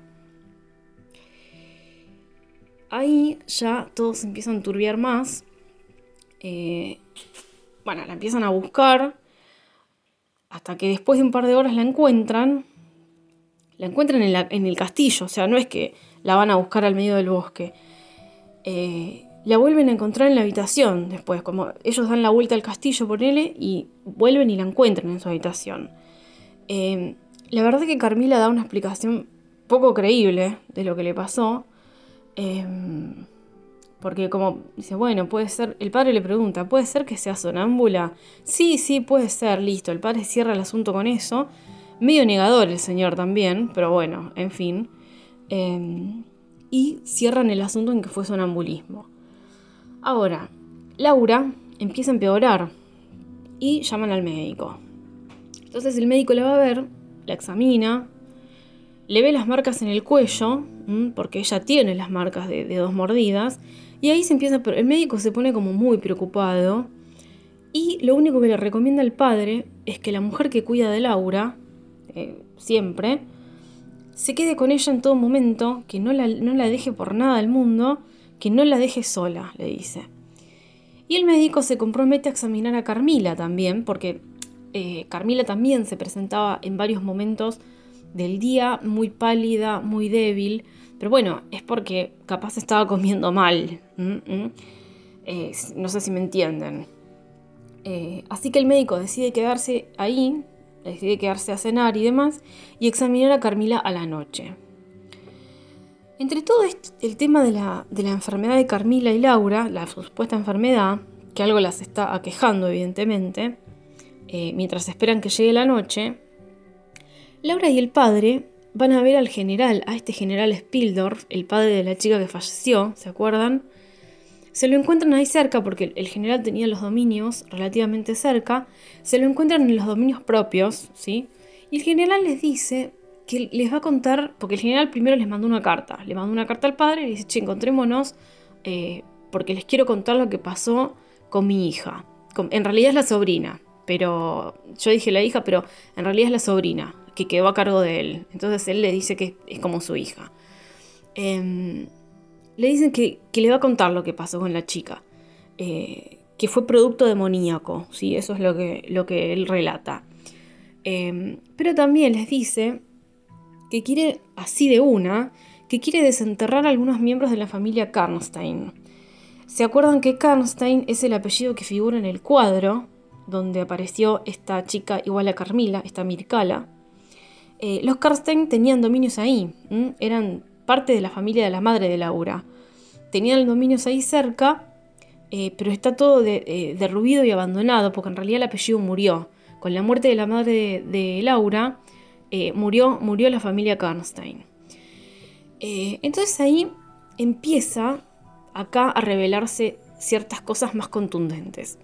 Ahí ya todos empiezan a turbiar más. Eh, bueno, la empiezan a buscar hasta que después de un par de horas la encuentran, la encuentran en, el castillo, o sea, no es que la van a buscar al medio del bosque. Eh, la vuelven a encontrar en la habitación después, como ellos dan la vuelta al castillo, por él y vuelven y la encuentran en su habitación. Eh, la verdad que Carmila da una explicación poco creíble de lo que le pasó. Eh, porque como dice, bueno, puede ser, el padre le pregunta, ¿puede ser que sea sonámbula? Sí, sí, puede ser, listo, el padre cierra el asunto con eso. Medio negador el señor también, pero bueno, en fin. Em, y cierran el asunto en que fue sonambulismo. Ahora, Laura empieza a empeorar y llaman al médico. Entonces el médico la va a ver, la examina, le ve las marcas en el cuello, porque ella tiene las marcas de dos mordidas, y ahí se empieza, el médico se pone como muy preocupado y lo único que le recomienda al padre es que la mujer que cuida de Laura, eh, siempre, se quede con ella en todo momento, que no la, no la deje por nada del mundo, que no la deje sola, le dice. Y el médico se compromete a examinar a Carmila también, porque eh, Carmila también se presentaba en varios momentos del día muy pálida, muy débil, pero bueno, es porque capaz estaba comiendo mal. Eh, no sé si me entienden. Eh, así que el médico decide quedarse ahí, decide quedarse a cenar y demás, y examinar a Carmila a la noche. Entre todo el tema de la, enfermedad de Carmila y Laura, la supuesta enfermedad, que algo las está aquejando evidentemente, eh, mientras esperan que llegue la noche, Laura y el padre van a ver al general, a este general Spildorf, el padre de la chica que falleció, ¿se acuerdan? Se lo encuentran ahí cerca porque el general tenía los dominios relativamente cerca, se lo encuentran en los dominios propios, ¿sí? Y el general les dice que les va a contar, porque el general primero les mandó una carta, le mandó una carta al padre y le dice, che, encontrémonos eh, porque les quiero contar lo que pasó con mi hija. en realidad es la sobrina, pero yo dije la hija, pero en realidad es la sobrina que quedó a cargo de él. Entonces él le dice que es como su hija. Em, le dicen que, le va a contar lo que pasó con la chica, eh, que fue producto demoníaco, ¿sí? eso es lo que, lo que él relata. Em, pero también les dice que quiere así de una que quiere desenterrar a algunos miembros de la familia Karnstein. ¿Se acuerdan que Karnstein es el apellido que figura en el cuadro donde apareció esta chica igual a Carmila, esta Mircala? Eh, los Karnstein tenían dominios ahí, eran parte de la familia de la madre de Laura. Tenían dominios ahí cerca, eh, pero está todo eh, derruido y abandonado, porque en realidad el apellido murió. Con la muerte de la madre de, Laura, murió, murió la familia Karnstein. entonces ahí empieza acá a revelarse ciertas cosas más contundentes.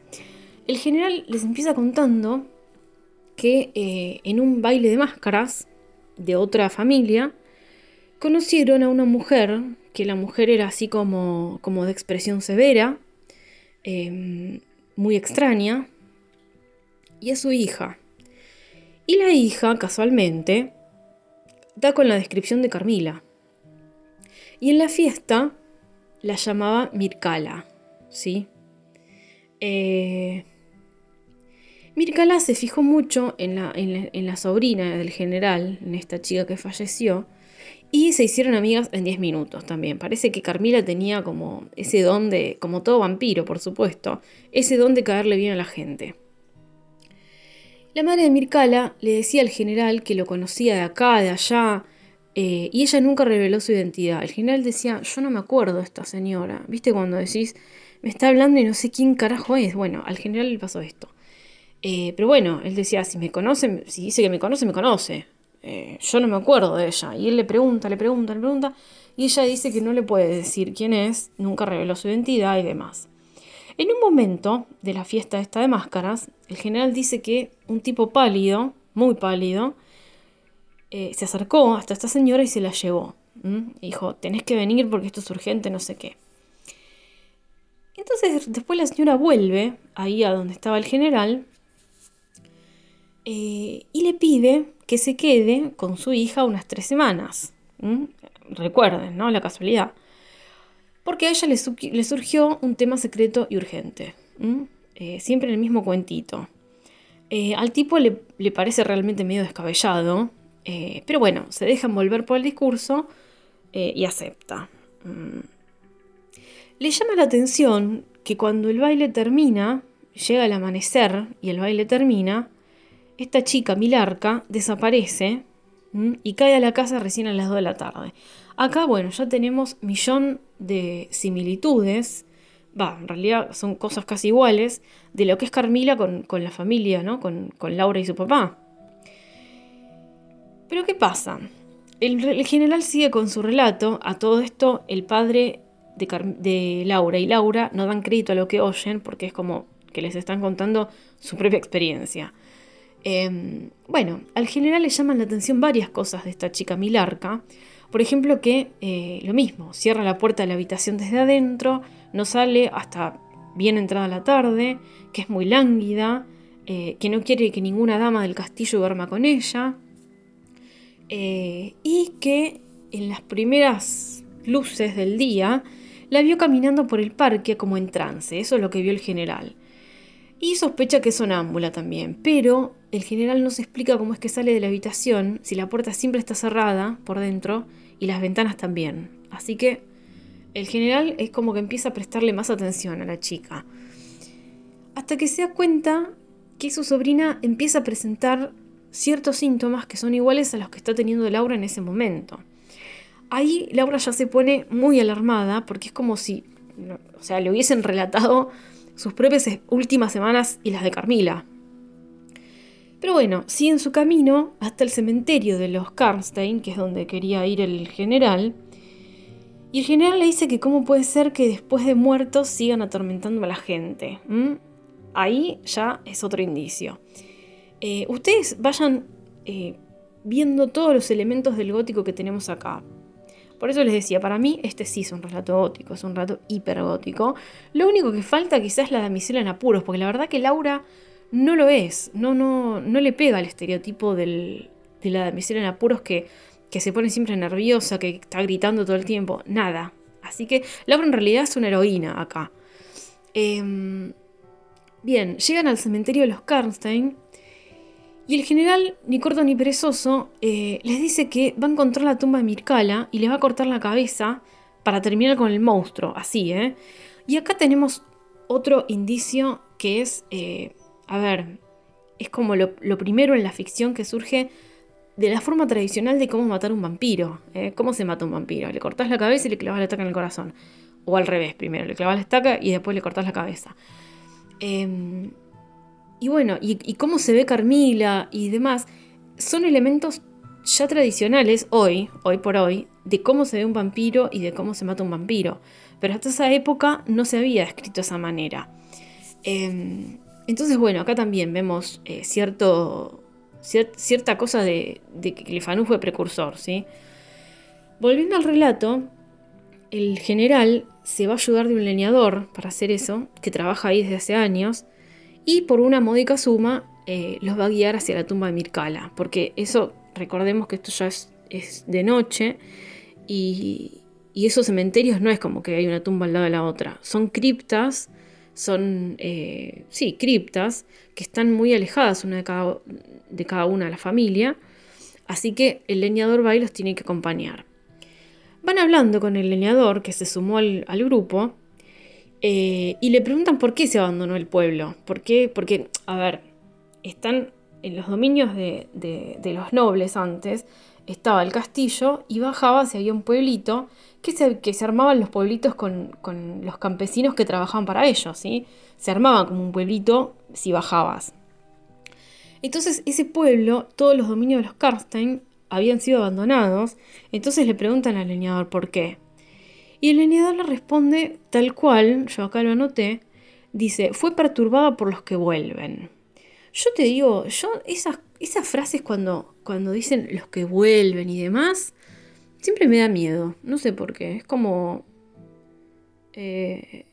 El general les empieza contando que eh, en un baile de máscaras de otra familia conocieron a una mujer, que la mujer era así como, como de expresión severa, em, muy extraña, y a su hija. Y la hija, casualmente, da con la descripción de Carmila. Y en la fiesta la llamaba Mircala, ¿sí? Eh, Mircala se fijó mucho en la, en, la, sobrina del general, en esta chica que falleció, y se hicieron amigas en 10 minutos también. Parece que Carmila tenía como ese don de, como todo vampiro, por supuesto, ese don de caerle bien a la gente. La madre de Mircala le decía al general que lo conocía de acá, de allá, eh, y ella nunca reveló su identidad. El general decía, yo no me acuerdo de esta señora. ¿Viste cuando decís, me está hablando y no sé quién carajo es? Bueno, al general le pasó esto. Eh, pero bueno, él decía, si me conoce, si dice que me conoce, me conoce. Eh, yo no me acuerdo de ella. Y él le pregunta, le pregunta, le pregunta. Y ella dice que no le puede decir quién es, nunca reveló su identidad y demás. En un momento de la fiesta esta de máscaras, el general dice que un tipo pálido, muy pálido, eh, se acercó hasta esta señora y se la llevó. Dijo, tenés que venir porque esto es urgente, no sé qué. Entonces después la señora vuelve ahí a donde estaba el general eh, y le pide que se quede con su hija unas tres semanas. Recuerden, ¿no? La casualidad. Porque a ella le, surgió un tema secreto y urgente. Eh, siempre en el mismo cuentito. al tipo le, le, parece realmente medio descabellado eh, pero bueno, se deja envolver por el discurso eh, y acepta. Le llama la atención que cuando el baile termina, llega el amanecer y el baile termina, esta chica Milarca desaparece y cae a la casa recién a las 2 de la tarde. Acá, bueno, ya tenemos millón de similitudes, va, en realidad son cosas casi iguales, de lo que es Carmila con, la familia, ¿no? Con, con Laura y su papá. Pero ¿qué pasa? El, general sigue con su relato. A todo esto, el padre de, Laura y Laura no dan crédito a lo que oyen porque es como que les están contando su propia experiencia. Em, bueno, al general le llaman la atención varias cosas de esta chica Milarca. Por ejemplo, que eh, lo mismo, cierra la puerta de la habitación desde adentro, no sale hasta bien entrada la tarde, que es muy lánguida, eh, que no quiere que ninguna dama del castillo duerma con ella. Eh, y que en las primeras luces del día la vio caminando por el parque como en trance, eso es lo que vio el general. Y sospecha que es sonámbula también, pero el general no se explica cómo es que sale de la habitación si la puerta siempre está cerrada por dentro y las ventanas también. Así que el general es como que empieza a prestarle más atención a la chica. Hasta que se da cuenta que su sobrina empieza a presentar ciertos síntomas que son iguales a los que está teniendo Laura en ese momento. Ahí Laura ya se pone muy alarmada porque es como si, o sea, le hubiesen relatado sus propias últimas semanas y las de Carmila. Pero bueno, sigue en su camino hasta el cementerio de los Karnstein, que es donde quería ir el general. Y el general le dice que cómo puede ser que después de muertos sigan atormentando a la gente. Ahí ya es otro indicio. Eh, ustedes vayan eh, viendo todos los elementos del gótico que tenemos acá. Por eso les decía, para mí este sí es un relato gótico, es un relato hipergótico. Lo único que falta quizás es la damisela en apuros, porque la verdad que Laura no lo es, no, no, no le pega al estereotipo de la damisela en apuros que, que se pone siempre nerviosa, que está gritando todo el tiempo, nada. Así que Laura en realidad es una heroína acá. Em, bien, llegan al cementerio de los Karnstein Y el general, ni corto ni perezoso, eh, les dice que va a encontrar la tumba de Mircala y le va a cortar la cabeza para terminar con el monstruo, así, ¿eh? Y acá tenemos otro indicio que es, eh, a ver, es como lo, primero en la ficción que surge de la forma tradicional de cómo matar un vampiro. ¿eh? ¿Cómo se mata un vampiro? Le cortás la cabeza y le clavas la estaca en el corazón. O al revés, primero le clavas la estaca y después le cortás la cabeza. Em, y bueno, y, cómo se ve Carmila y demás, son elementos ya tradicionales hoy, hoy por hoy, de cómo se ve un vampiro y de cómo se mata un vampiro. Pero hasta esa época no se había escrito de esa manera. Em, entonces, bueno, acá también vemos eh, cierto, cierta cosa de, que Clefanú fue precursor, ¿sí? Volviendo al relato, el general se va a ayudar de un leñador para hacer eso, que trabaja ahí desde hace años, y por una módica suma eh, los va a guiar hacia la tumba de Mircala, porque eso, recordemos que esto ya es, de noche, y, esos cementerios no es como que hay una tumba al lado de la otra, son criptas, son, eh, sí, criptas, que están muy alejadas una de cada, de cada una de la familia, así que el leñador va y los tiene que acompañar. Van hablando con el leñador que se sumó al grupo eh, y le preguntan por qué se abandonó el pueblo. ¿Por qué? Porque, a ver, están en los dominios de, los nobles antes, estaba el castillo y bajaba si había un pueblito que se, que se armaban los pueblitos con, los campesinos que trabajaban para ellos, ¿sí? Se armaba como un pueblito si bajabas. Entonces ese pueblo, todos los dominios de los Karstein habían sido abandonados, entonces le preguntan al leñador por qué. Y el le responde tal cual, yo acá lo anoté, dice, fue perturbada por los que vuelven. Yo te digo, yo esas, esas frases cuando, cuando dicen los que vuelven y demás, siempre me da miedo, no sé por qué, es como... Eh,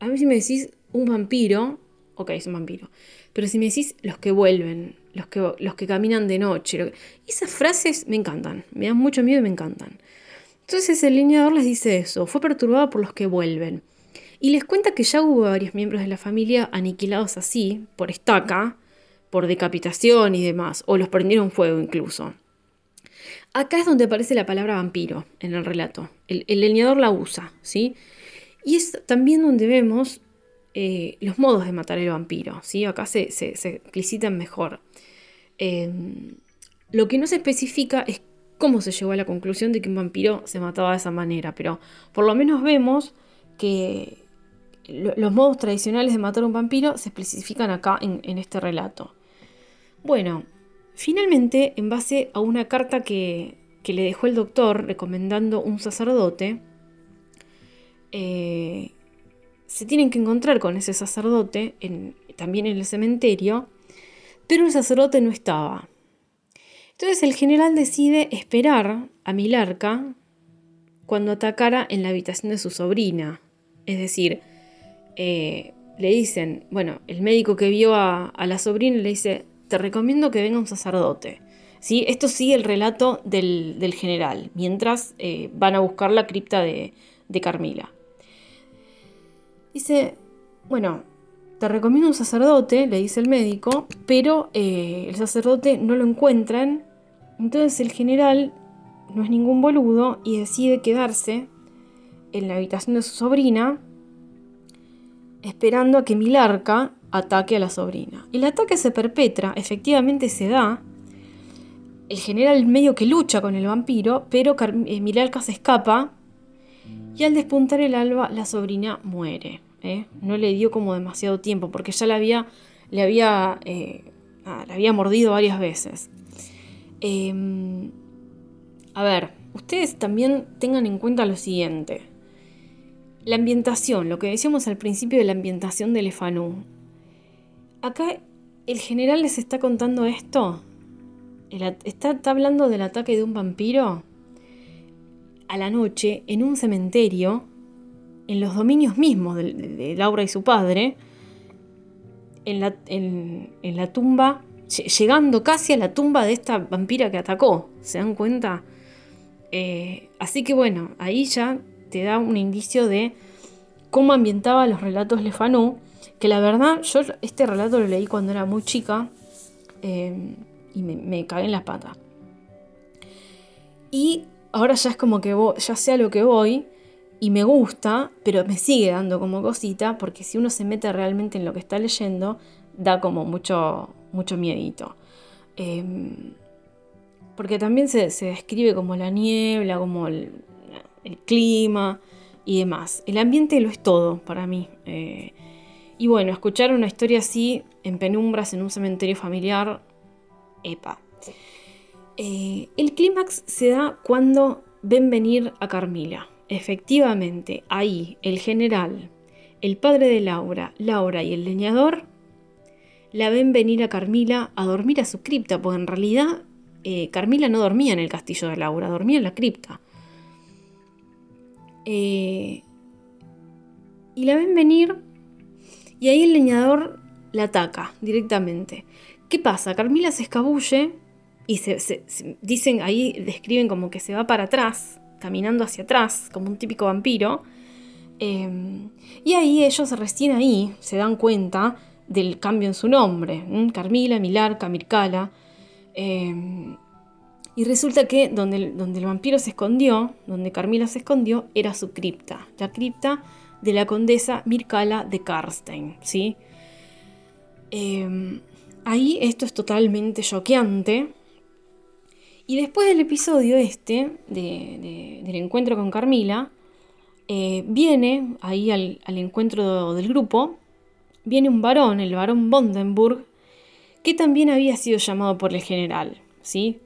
a mí si me decís un vampiro, ok, es un vampiro, pero si me decís los que vuelven, los que, los que caminan de noche, esas frases me encantan, me dan mucho miedo y me encantan. Entonces el lineador les dice eso, fue perturbada por los que vuelven. Y les cuenta que ya hubo varios miembros de la familia aniquilados así, por estaca, por decapitación y demás, o los prendieron fuego incluso. Acá es donde aparece la palabra vampiro en el relato. El, leñador la usa, ¿sí? Y es también donde vemos eh, los modos de matar al vampiro, ¿sí? Acá se, explicitan mejor. Em, lo que no se especifica es cómo se llegó a la conclusión de que un vampiro se mataba de esa manera, pero por lo menos vemos que los modos tradicionales de matar a un vampiro se especifican acá en, este relato. Bueno, finalmente, en base a una carta que, le dejó el doctor recomendando un sacerdote, eh, se tienen que encontrar con ese sacerdote también en el cementerio, pero el sacerdote no estaba. Entonces el general decide esperar a Milarca cuando atacara en la habitación de su sobrina. Es decir, eh, le dicen, bueno, el médico que vio a, la sobrina le dice, te recomiendo que venga un sacerdote. ¿Sí? Esto sigue el relato del, general, mientras eh, van a buscar la cripta de, Carmila. Dice, bueno, te recomiendo un sacerdote, le dice el médico, pero eh, el sacerdote no lo encuentran entonces el general no es ningún boludo y decide quedarse en la habitación de su sobrina esperando a que Milarca ataque a la sobrina. El ataque se perpetra, efectivamente se da. El general medio que lucha con el vampiro, pero eh, Milarca se escapa y al despuntar el alba la sobrina muere. ¿eh? No le dio como demasiado tiempo porque ya había, le había, eh, la había mordido varias veces. Em, a ver, ustedes también tengan en cuenta lo siguiente. La ambientación, lo que decíamos al principio de la ambientación de Lefanú. Acá el general les está contando esto. está, hablando del ataque de un vampiro a la noche en un cementerio, en los dominios mismos de, Laura y su padre, en la tumba llegando casi a la tumba de esta vampira que atacó. ¿Se dan cuenta? Eh, así que bueno, ahí ya te da un indicio de cómo ambientaba los relatos Lefanú, que la verdad yo este relato lo leí cuando era muy chica em, y me, me cagué en las patas. Y ahora ya es como que ya sé lo que voy y me gusta, pero me sigue dando como cosita, porque si uno se mete realmente en lo que está leyendo, da como mucho, mucho miedito. Em, porque también se, describe como la niebla, como el, clima y demás. El ambiente lo es todo para mí. Eh, y bueno, escuchar una historia así en penumbras en un cementerio familiar, epa. Eh, el clímax se da cuando ven venir a Carmila. Efectivamente, ahí el general, el padre de Laura, Laura y el leñador la ven venir a Carmila a dormir a su cripta, porque en realidad eh, Carmila no dormía en el castillo de Laura, dormía en la cripta. Eh, y la ven venir y ahí el leñador la ataca directamente. ¿Qué pasa? Carmila se escabulle y se, dicen ahí, describen como que se va para atrás, caminando hacia atrás, como un típico vampiro. Em, y ahí ellos recién ahí se dan cuenta del cambio en su nombre. Carmila, Milarca, Mircala. Em, y resulta que donde, donde el vampiro se escondió, donde Carmila se escondió, era su cripta. La cripta de la condesa Mircala de Karstein. ¿sí? Em, ahí esto es totalmente choqueante. Y después del episodio este, del encuentro con Carmila, eh, viene ahí al, al, encuentro del grupo, viene un varón, el varón Bondenburg, que también había sido llamado por el general, ¿sí?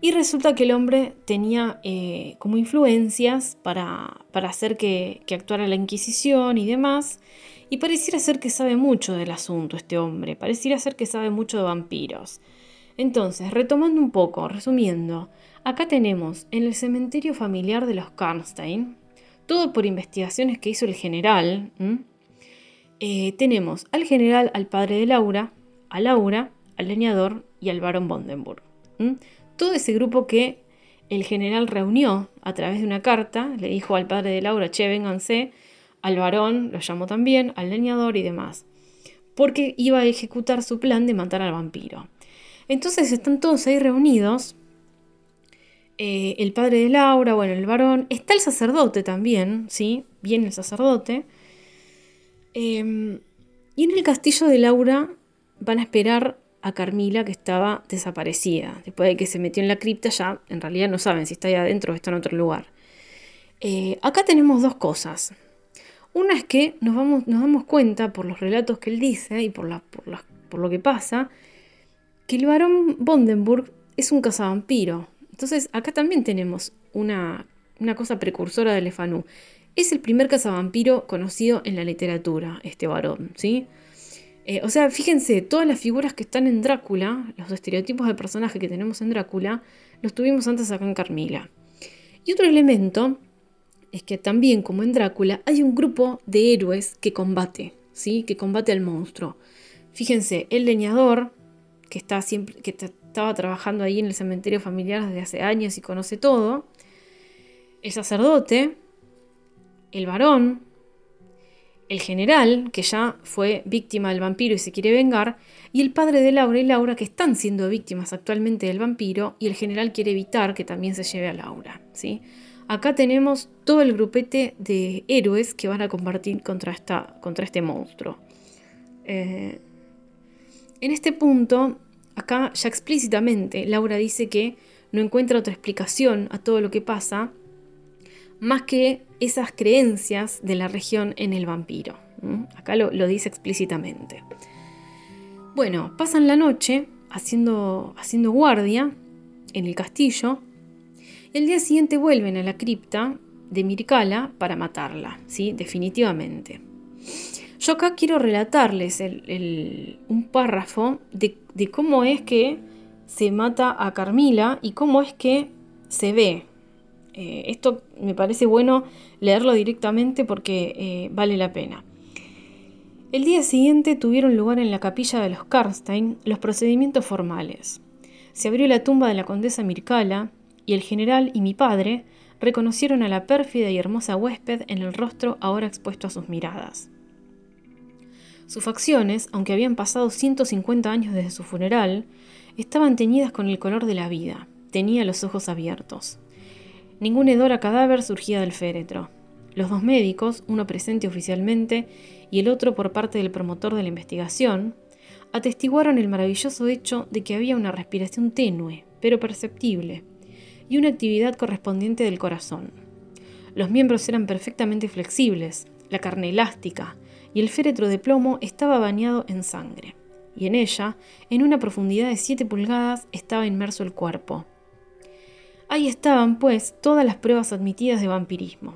Y resulta que el hombre tenía eh, como influencias para, para hacer que, que, actuara la Inquisición y demás. Y pareciera ser que sabe mucho del asunto este hombre, pareciera ser que sabe mucho de vampiros. Entonces, retomando un poco, resumiendo, acá tenemos en el cementerio familiar de los Karnstein, todo por investigaciones que hizo el general, eh, tenemos al general, al padre de Laura, a Laura, al leñador y al barón Bondenburg todo ese grupo que el general reunió a través de una carta, le dijo al padre de Laura, che, vénganse, al varón, lo llamó también, al leñador y demás, porque iba a ejecutar su plan de matar al vampiro. Entonces están todos ahí reunidos, eh, el padre de Laura, bueno, el varón, está el sacerdote también, ¿sí? Viene el sacerdote. Em, y en el castillo de Laura van a esperar a Carmila que estaba desaparecida. Después de que se metió en la cripta ya en realidad no saben si está ahí adentro o está en otro lugar. Eh, acá tenemos dos cosas. Una es que nos, vamos, nos damos cuenta por los relatos que él dice y por, lo que pasa, que el varón Bondenburg es un cazavampiro. Entonces acá también tenemos una, una cosa precursora de Lefanu. Es el primer cazavampiro conocido en la literatura, este varón, ¿sí? Eh, o sea, fíjense, todas las figuras que están en Drácula, los estereotipos de personaje que tenemos en Drácula, los tuvimos antes acá en Carmila. Y otro elemento es que también, como en Drácula, hay un grupo de héroes que combate, ¿sí? Que combate al monstruo. Fíjense, el leñador, que, está siempre, que estaba trabajando ahí en el cementerio familiar desde hace años y conoce todo. El sacerdote, el varón, el general, que ya fue víctima del vampiro y se quiere vengar, y el padre de Laura y Laura, que están siendo víctimas actualmente del vampiro, y el general quiere evitar que también se lleve a Laura. ¿sí? Acá tenemos todo el grupete de héroes que van a combatir contra, esta, contra este monstruo. Eh, en este punto, acá ya explícitamente, Laura dice que no encuentra otra explicación a todo lo que pasa más que esas creencias de la región en el vampiro. Acá lo, dice explícitamente. Bueno, pasan la noche haciendo, guardia en el castillo. Y el día siguiente vuelven a la cripta de Mircala para matarla, ¿sí? Definitivamente. Yo acá quiero relatarles un párrafo de, cómo es que se mata a Carmila y cómo es que se ve eh, esto me parece bueno leerlo directamente porque eh, vale la pena. El día siguiente tuvieron lugar en la capilla de los Karstein los procedimientos formales. Se abrió la tumba de la condesa Mircala y el general y mi padre reconocieron a la pérfida y hermosa huésped en el rostro ahora expuesto a sus miradas. Sus facciones, aunque habían pasado 150 años desde su funeral, estaban teñidas con el color de la vida. Tenía los ojos abiertos. Ningún hedor a cadáver surgía del féretro. Los dos médicos, uno presente oficialmente y el otro por parte del promotor de la investigación, atestiguaron el maravilloso hecho de que había una respiración tenue, pero perceptible, y una actividad correspondiente del corazón. Los miembros eran perfectamente flexibles, la carne elástica, y el féretro de plomo estaba bañado en sangre, y en ella, en una profundidad de 7 pulgadas, estaba inmerso el cuerpo. Ahí estaban, pues, todas las pruebas admitidas de vampirismo.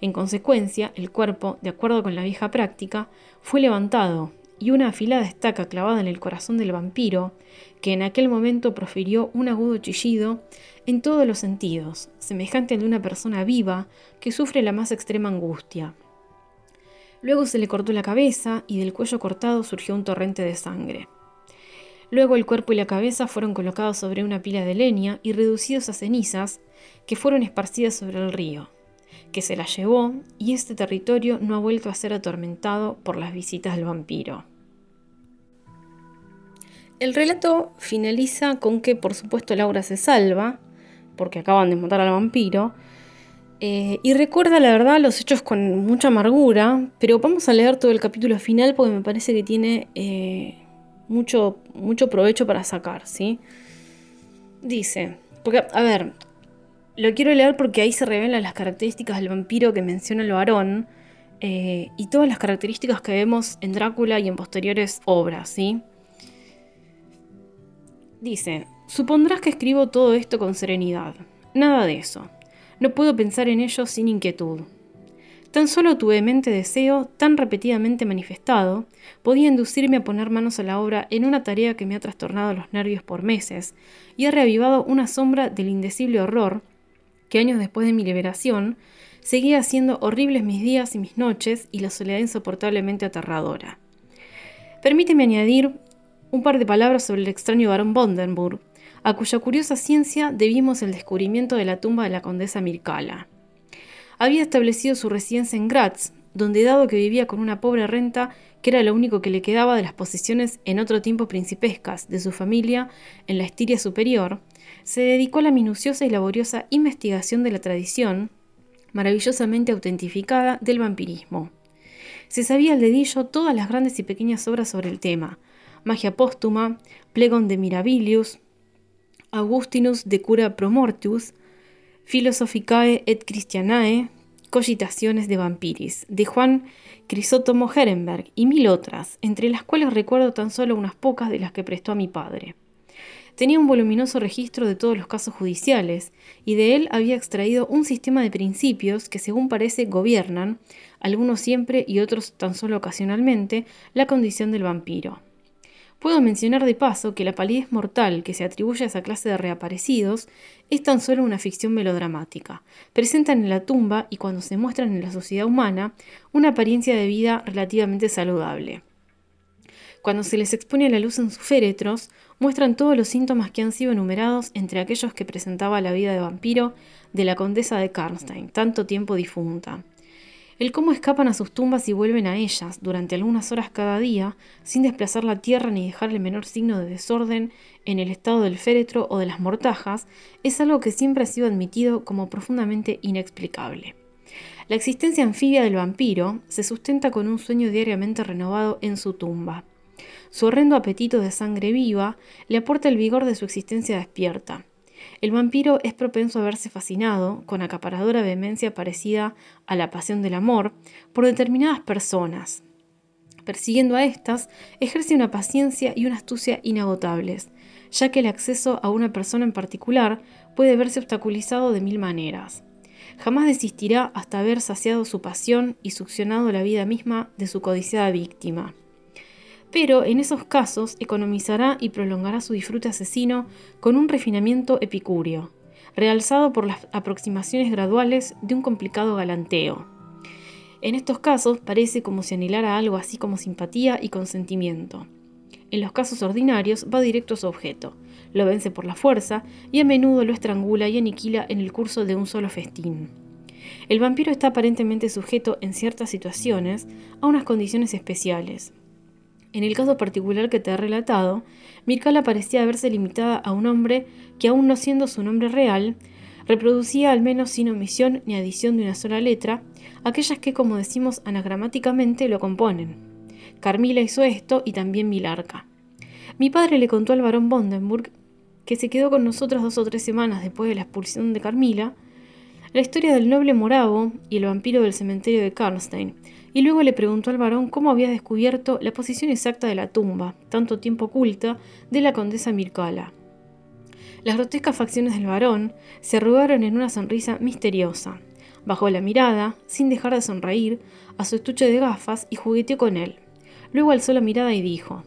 En consecuencia, el cuerpo, de acuerdo con la vieja práctica, fue levantado y una afilada estaca clavada en el corazón del vampiro, que en aquel momento profirió un agudo chillido en todos los sentidos, semejante al de una persona viva que sufre la más extrema angustia. Luego se le cortó la cabeza y del cuello cortado surgió un torrente de sangre. Luego el cuerpo y la cabeza fueron colocados sobre una pila de leña y reducidos a cenizas que fueron esparcidas sobre el río, que se las llevó y este territorio no ha vuelto a ser atormentado por las visitas del vampiro. El relato finaliza con que por supuesto Laura se salva, porque acaban de matar al vampiro, eh, y recuerda la verdad los hechos con mucha amargura, pero vamos a leer todo el capítulo final porque me parece que tiene eh, mucho, mucho provecho para sacar, ¿sí? Dice, porque, a ver, lo quiero leer porque ahí se revelan las características del vampiro que menciona el varón eh, y todas las características que vemos en Drácula y en posteriores obras, ¿sí? Dice, supondrás que escribo todo esto con serenidad. Nada de eso. No puedo pensar en ello sin inquietud. Tan solo tu vehemente deseo, tan repetidamente manifestado, podía inducirme a poner manos a la obra en una tarea que me ha trastornado los nervios por meses y ha reavivado una sombra del indecible horror que años después de mi liberación seguía haciendo horribles mis días y mis noches y la soledad insoportablemente aterradora. Permíteme añadir un par de palabras sobre el extraño barón Bondenburg, a cuya curiosa ciencia debimos el descubrimiento de la tumba de la condesa Mircala había establecido su residencia en Graz, donde dado que vivía con una pobre renta, que era lo único que le quedaba de las posesiones en otro tiempo principescas de su familia en la Estiria superior, se dedicó a la minuciosa y laboriosa investigación de la tradición, maravillosamente autentificada, del vampirismo. Se sabía al dedillo todas las grandes y pequeñas obras sobre el tema, Magia póstuma, Plegon de Mirabilius, Augustinus de Cura Promortius, Philosophicae et Christianae, Cogitaciones de Vampiris, de Juan Crisótomo Herenberg y mil otras, entre las cuales recuerdo tan solo unas pocas de las que prestó a mi padre. Tenía un voluminoso registro de todos los casos judiciales, y de él había extraído un sistema de principios que, según parece, gobiernan, algunos siempre y otros tan solo ocasionalmente, la condición del vampiro. Puedo mencionar de paso que la palidez mortal que se atribuye a esa clase de reaparecidos es tan solo una ficción melodramática. Presentan en la tumba y cuando se muestran en la sociedad humana una apariencia de vida relativamente saludable. Cuando se les expone a la luz en sus féretros, muestran todos los síntomas que han sido enumerados entre aquellos que presentaba la vida de vampiro de la condesa de Karnstein, tanto tiempo difunta. El cómo escapan a sus tumbas y vuelven a ellas durante algunas horas cada día, sin desplazar la tierra ni dejar el menor signo de desorden en el estado del féretro o de las mortajas, es algo que siempre ha sido admitido como profundamente inexplicable. La existencia anfibia del vampiro se sustenta con un sueño diariamente renovado en su tumba. Su horrendo apetito de sangre viva le aporta el vigor de su existencia despierta. El vampiro es propenso a verse fascinado, con acaparadora vehemencia parecida a la pasión del amor, por determinadas personas. Persiguiendo a estas, ejerce una paciencia y una astucia inagotables, ya que el acceso a una persona en particular puede verse obstaculizado de mil maneras. Jamás desistirá hasta haber saciado su pasión y succionado la vida misma de su codiciada víctima pero en esos casos economizará y prolongará su disfrute asesino con un refinamiento epicúreo, realzado por las aproximaciones graduales de un complicado galanteo. En estos casos parece como si anhelara algo así como simpatía y consentimiento. En los casos ordinarios va directo a su objeto, lo vence por la fuerza y a menudo lo estrangula y aniquila en el curso de un solo festín. El vampiro está aparentemente sujeto en ciertas situaciones a unas condiciones especiales, En el caso particular que te he relatado, Mircala parecía haberse limitada a un hombre que, aun no siendo su nombre real, reproducía al menos sin omisión ni adición de una sola letra, aquellas que, como decimos anagramáticamente, lo componen. Carmila hizo esto y también Milarca. Mi padre le contó al barón Bondenburg, que se quedó con nosotros dos o tres semanas después de la expulsión de Carmila, la historia del noble moravo y el vampiro del cementerio de Karnstein, y luego le preguntó al varón cómo había descubierto la posición exacta de la tumba, tanto tiempo oculta, de la condesa Mircala. Las grotescas facciones del varón se arrugaron en una sonrisa misteriosa. Bajó la mirada, sin dejar de sonreír, a su estuche de gafas y jugueteó con él. Luego alzó la mirada y dijo: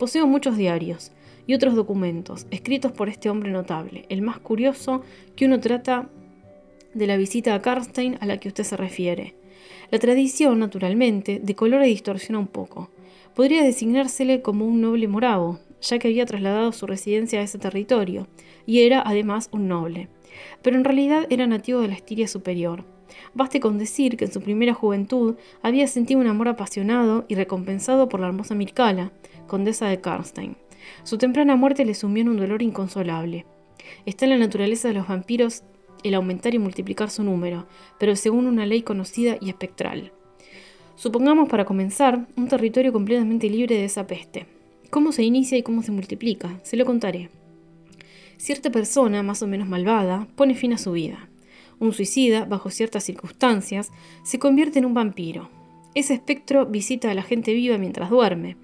Poseo muchos diarios y otros documentos escritos por este hombre notable, el más curioso que uno trata de la visita a Karnstein a la que usted se refiere. La tradición, naturalmente, decolora y distorsiona un poco. Podría designársele como un noble moravo, ya que había trasladado su residencia a ese territorio, y era además un noble. Pero en realidad era nativo de la Estiria superior. Baste con decir que en su primera juventud había sentido un amor apasionado y recompensado por la hermosa Mircala, condesa de Karnstein. Su temprana muerte le sumió en un dolor inconsolable. Está en la naturaleza de los vampiros el aumentar y multiplicar su número, pero según una ley conocida y espectral. Supongamos para comenzar un territorio completamente libre de esa peste. ¿Cómo se inicia y cómo se multiplica? Se lo contaré. Cierta persona, más o menos malvada, pone fin a su vida. Un suicida, bajo ciertas circunstancias, se convierte en un vampiro. Ese espectro visita a la gente viva mientras duerme.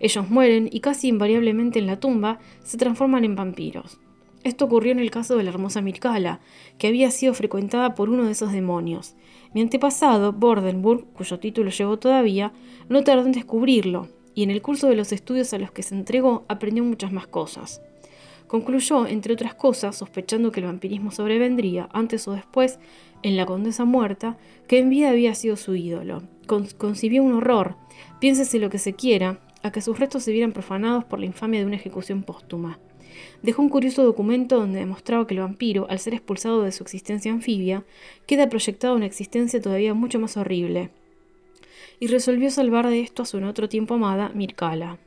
Ellos mueren y casi invariablemente en la tumba se transforman en vampiros. Esto ocurrió en el caso de la hermosa Mircala, que había sido frecuentada por uno de esos demonios. Mi antepasado, Bordenburg, cuyo título llevo todavía, no tardó en descubrirlo, y en el curso de los estudios a los que se entregó aprendió muchas más cosas. Concluyó, entre otras cosas, sospechando que el vampirismo sobrevendría, antes o después, en la condesa muerta, que en vida había sido su ídolo. concibió un horror, piénsese lo que se quiera, a que sus restos se vieran profanados por la infamia de una ejecución póstuma dejó un curioso documento donde demostraba que el vampiro, al ser expulsado de su existencia anfibia, queda proyectado a una existencia todavía mucho más horrible. Y resolvió salvar de esto a su en otro tiempo amada Mircala.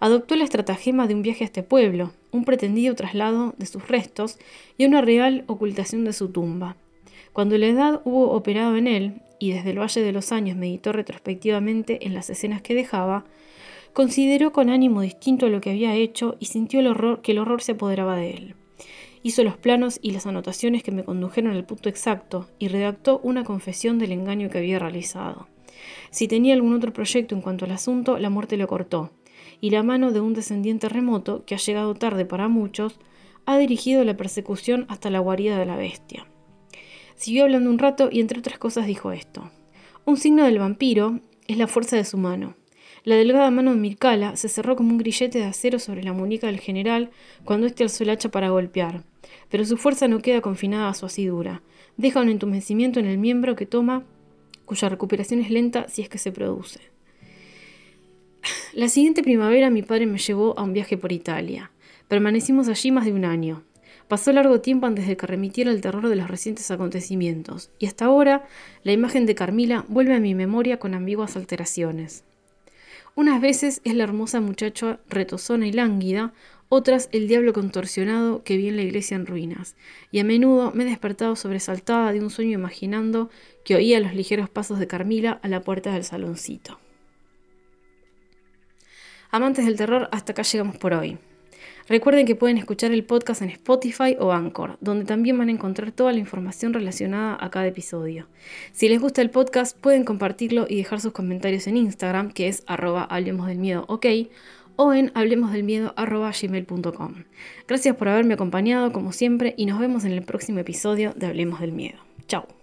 Adoptó la estratagema de un viaje a este pueblo, un pretendido traslado de sus restos y una real ocultación de su tumba. Cuando la edad hubo operado en él, y desde el Valle de los Años meditó retrospectivamente en las escenas que dejaba, Consideró con ánimo distinto lo que había hecho y sintió el horror, que el horror se apoderaba de él. Hizo los planos y las anotaciones que me condujeron al punto exacto y redactó una confesión del engaño que había realizado. Si tenía algún otro proyecto en cuanto al asunto, la muerte lo cortó, y la mano de un descendiente remoto, que ha llegado tarde para muchos, ha dirigido la persecución hasta la guarida de la bestia. Siguió hablando un rato y entre otras cosas dijo esto. Un signo del vampiro es la fuerza de su mano. La delgada mano de Mircala se cerró como un grillete de acero sobre la muñeca del general cuando éste alzó el hacha para golpear. Pero su fuerza no queda confinada a su asidura. Deja un entumecimiento en el miembro que toma, cuya recuperación es lenta si es que se produce. La siguiente primavera mi padre me llevó a un viaje por Italia. Permanecimos allí más de un año. Pasó largo tiempo antes de que remitiera el terror de los recientes acontecimientos, y hasta ahora la imagen de Carmila vuelve a mi memoria con ambiguas alteraciones. Unas veces es la hermosa muchacha retozona y lánguida, otras el diablo contorsionado que vi en la iglesia en ruinas, y a menudo me he despertado sobresaltada de un sueño imaginando que oía los ligeros pasos de Carmila a la puerta del saloncito. Amantes del terror, hasta acá llegamos por hoy. Recuerden que pueden escuchar el podcast en Spotify o Anchor, donde también van a encontrar toda la información relacionada a cada episodio. Si les gusta el podcast, pueden compartirlo y dejar sus comentarios en Instagram, que es arroba hablemos del miedo, ok, o en hablemosdelmiedo.gmail.com. Gracias por haberme acompañado como siempre y nos vemos en el próximo episodio de Hablemos del Miedo. Chao.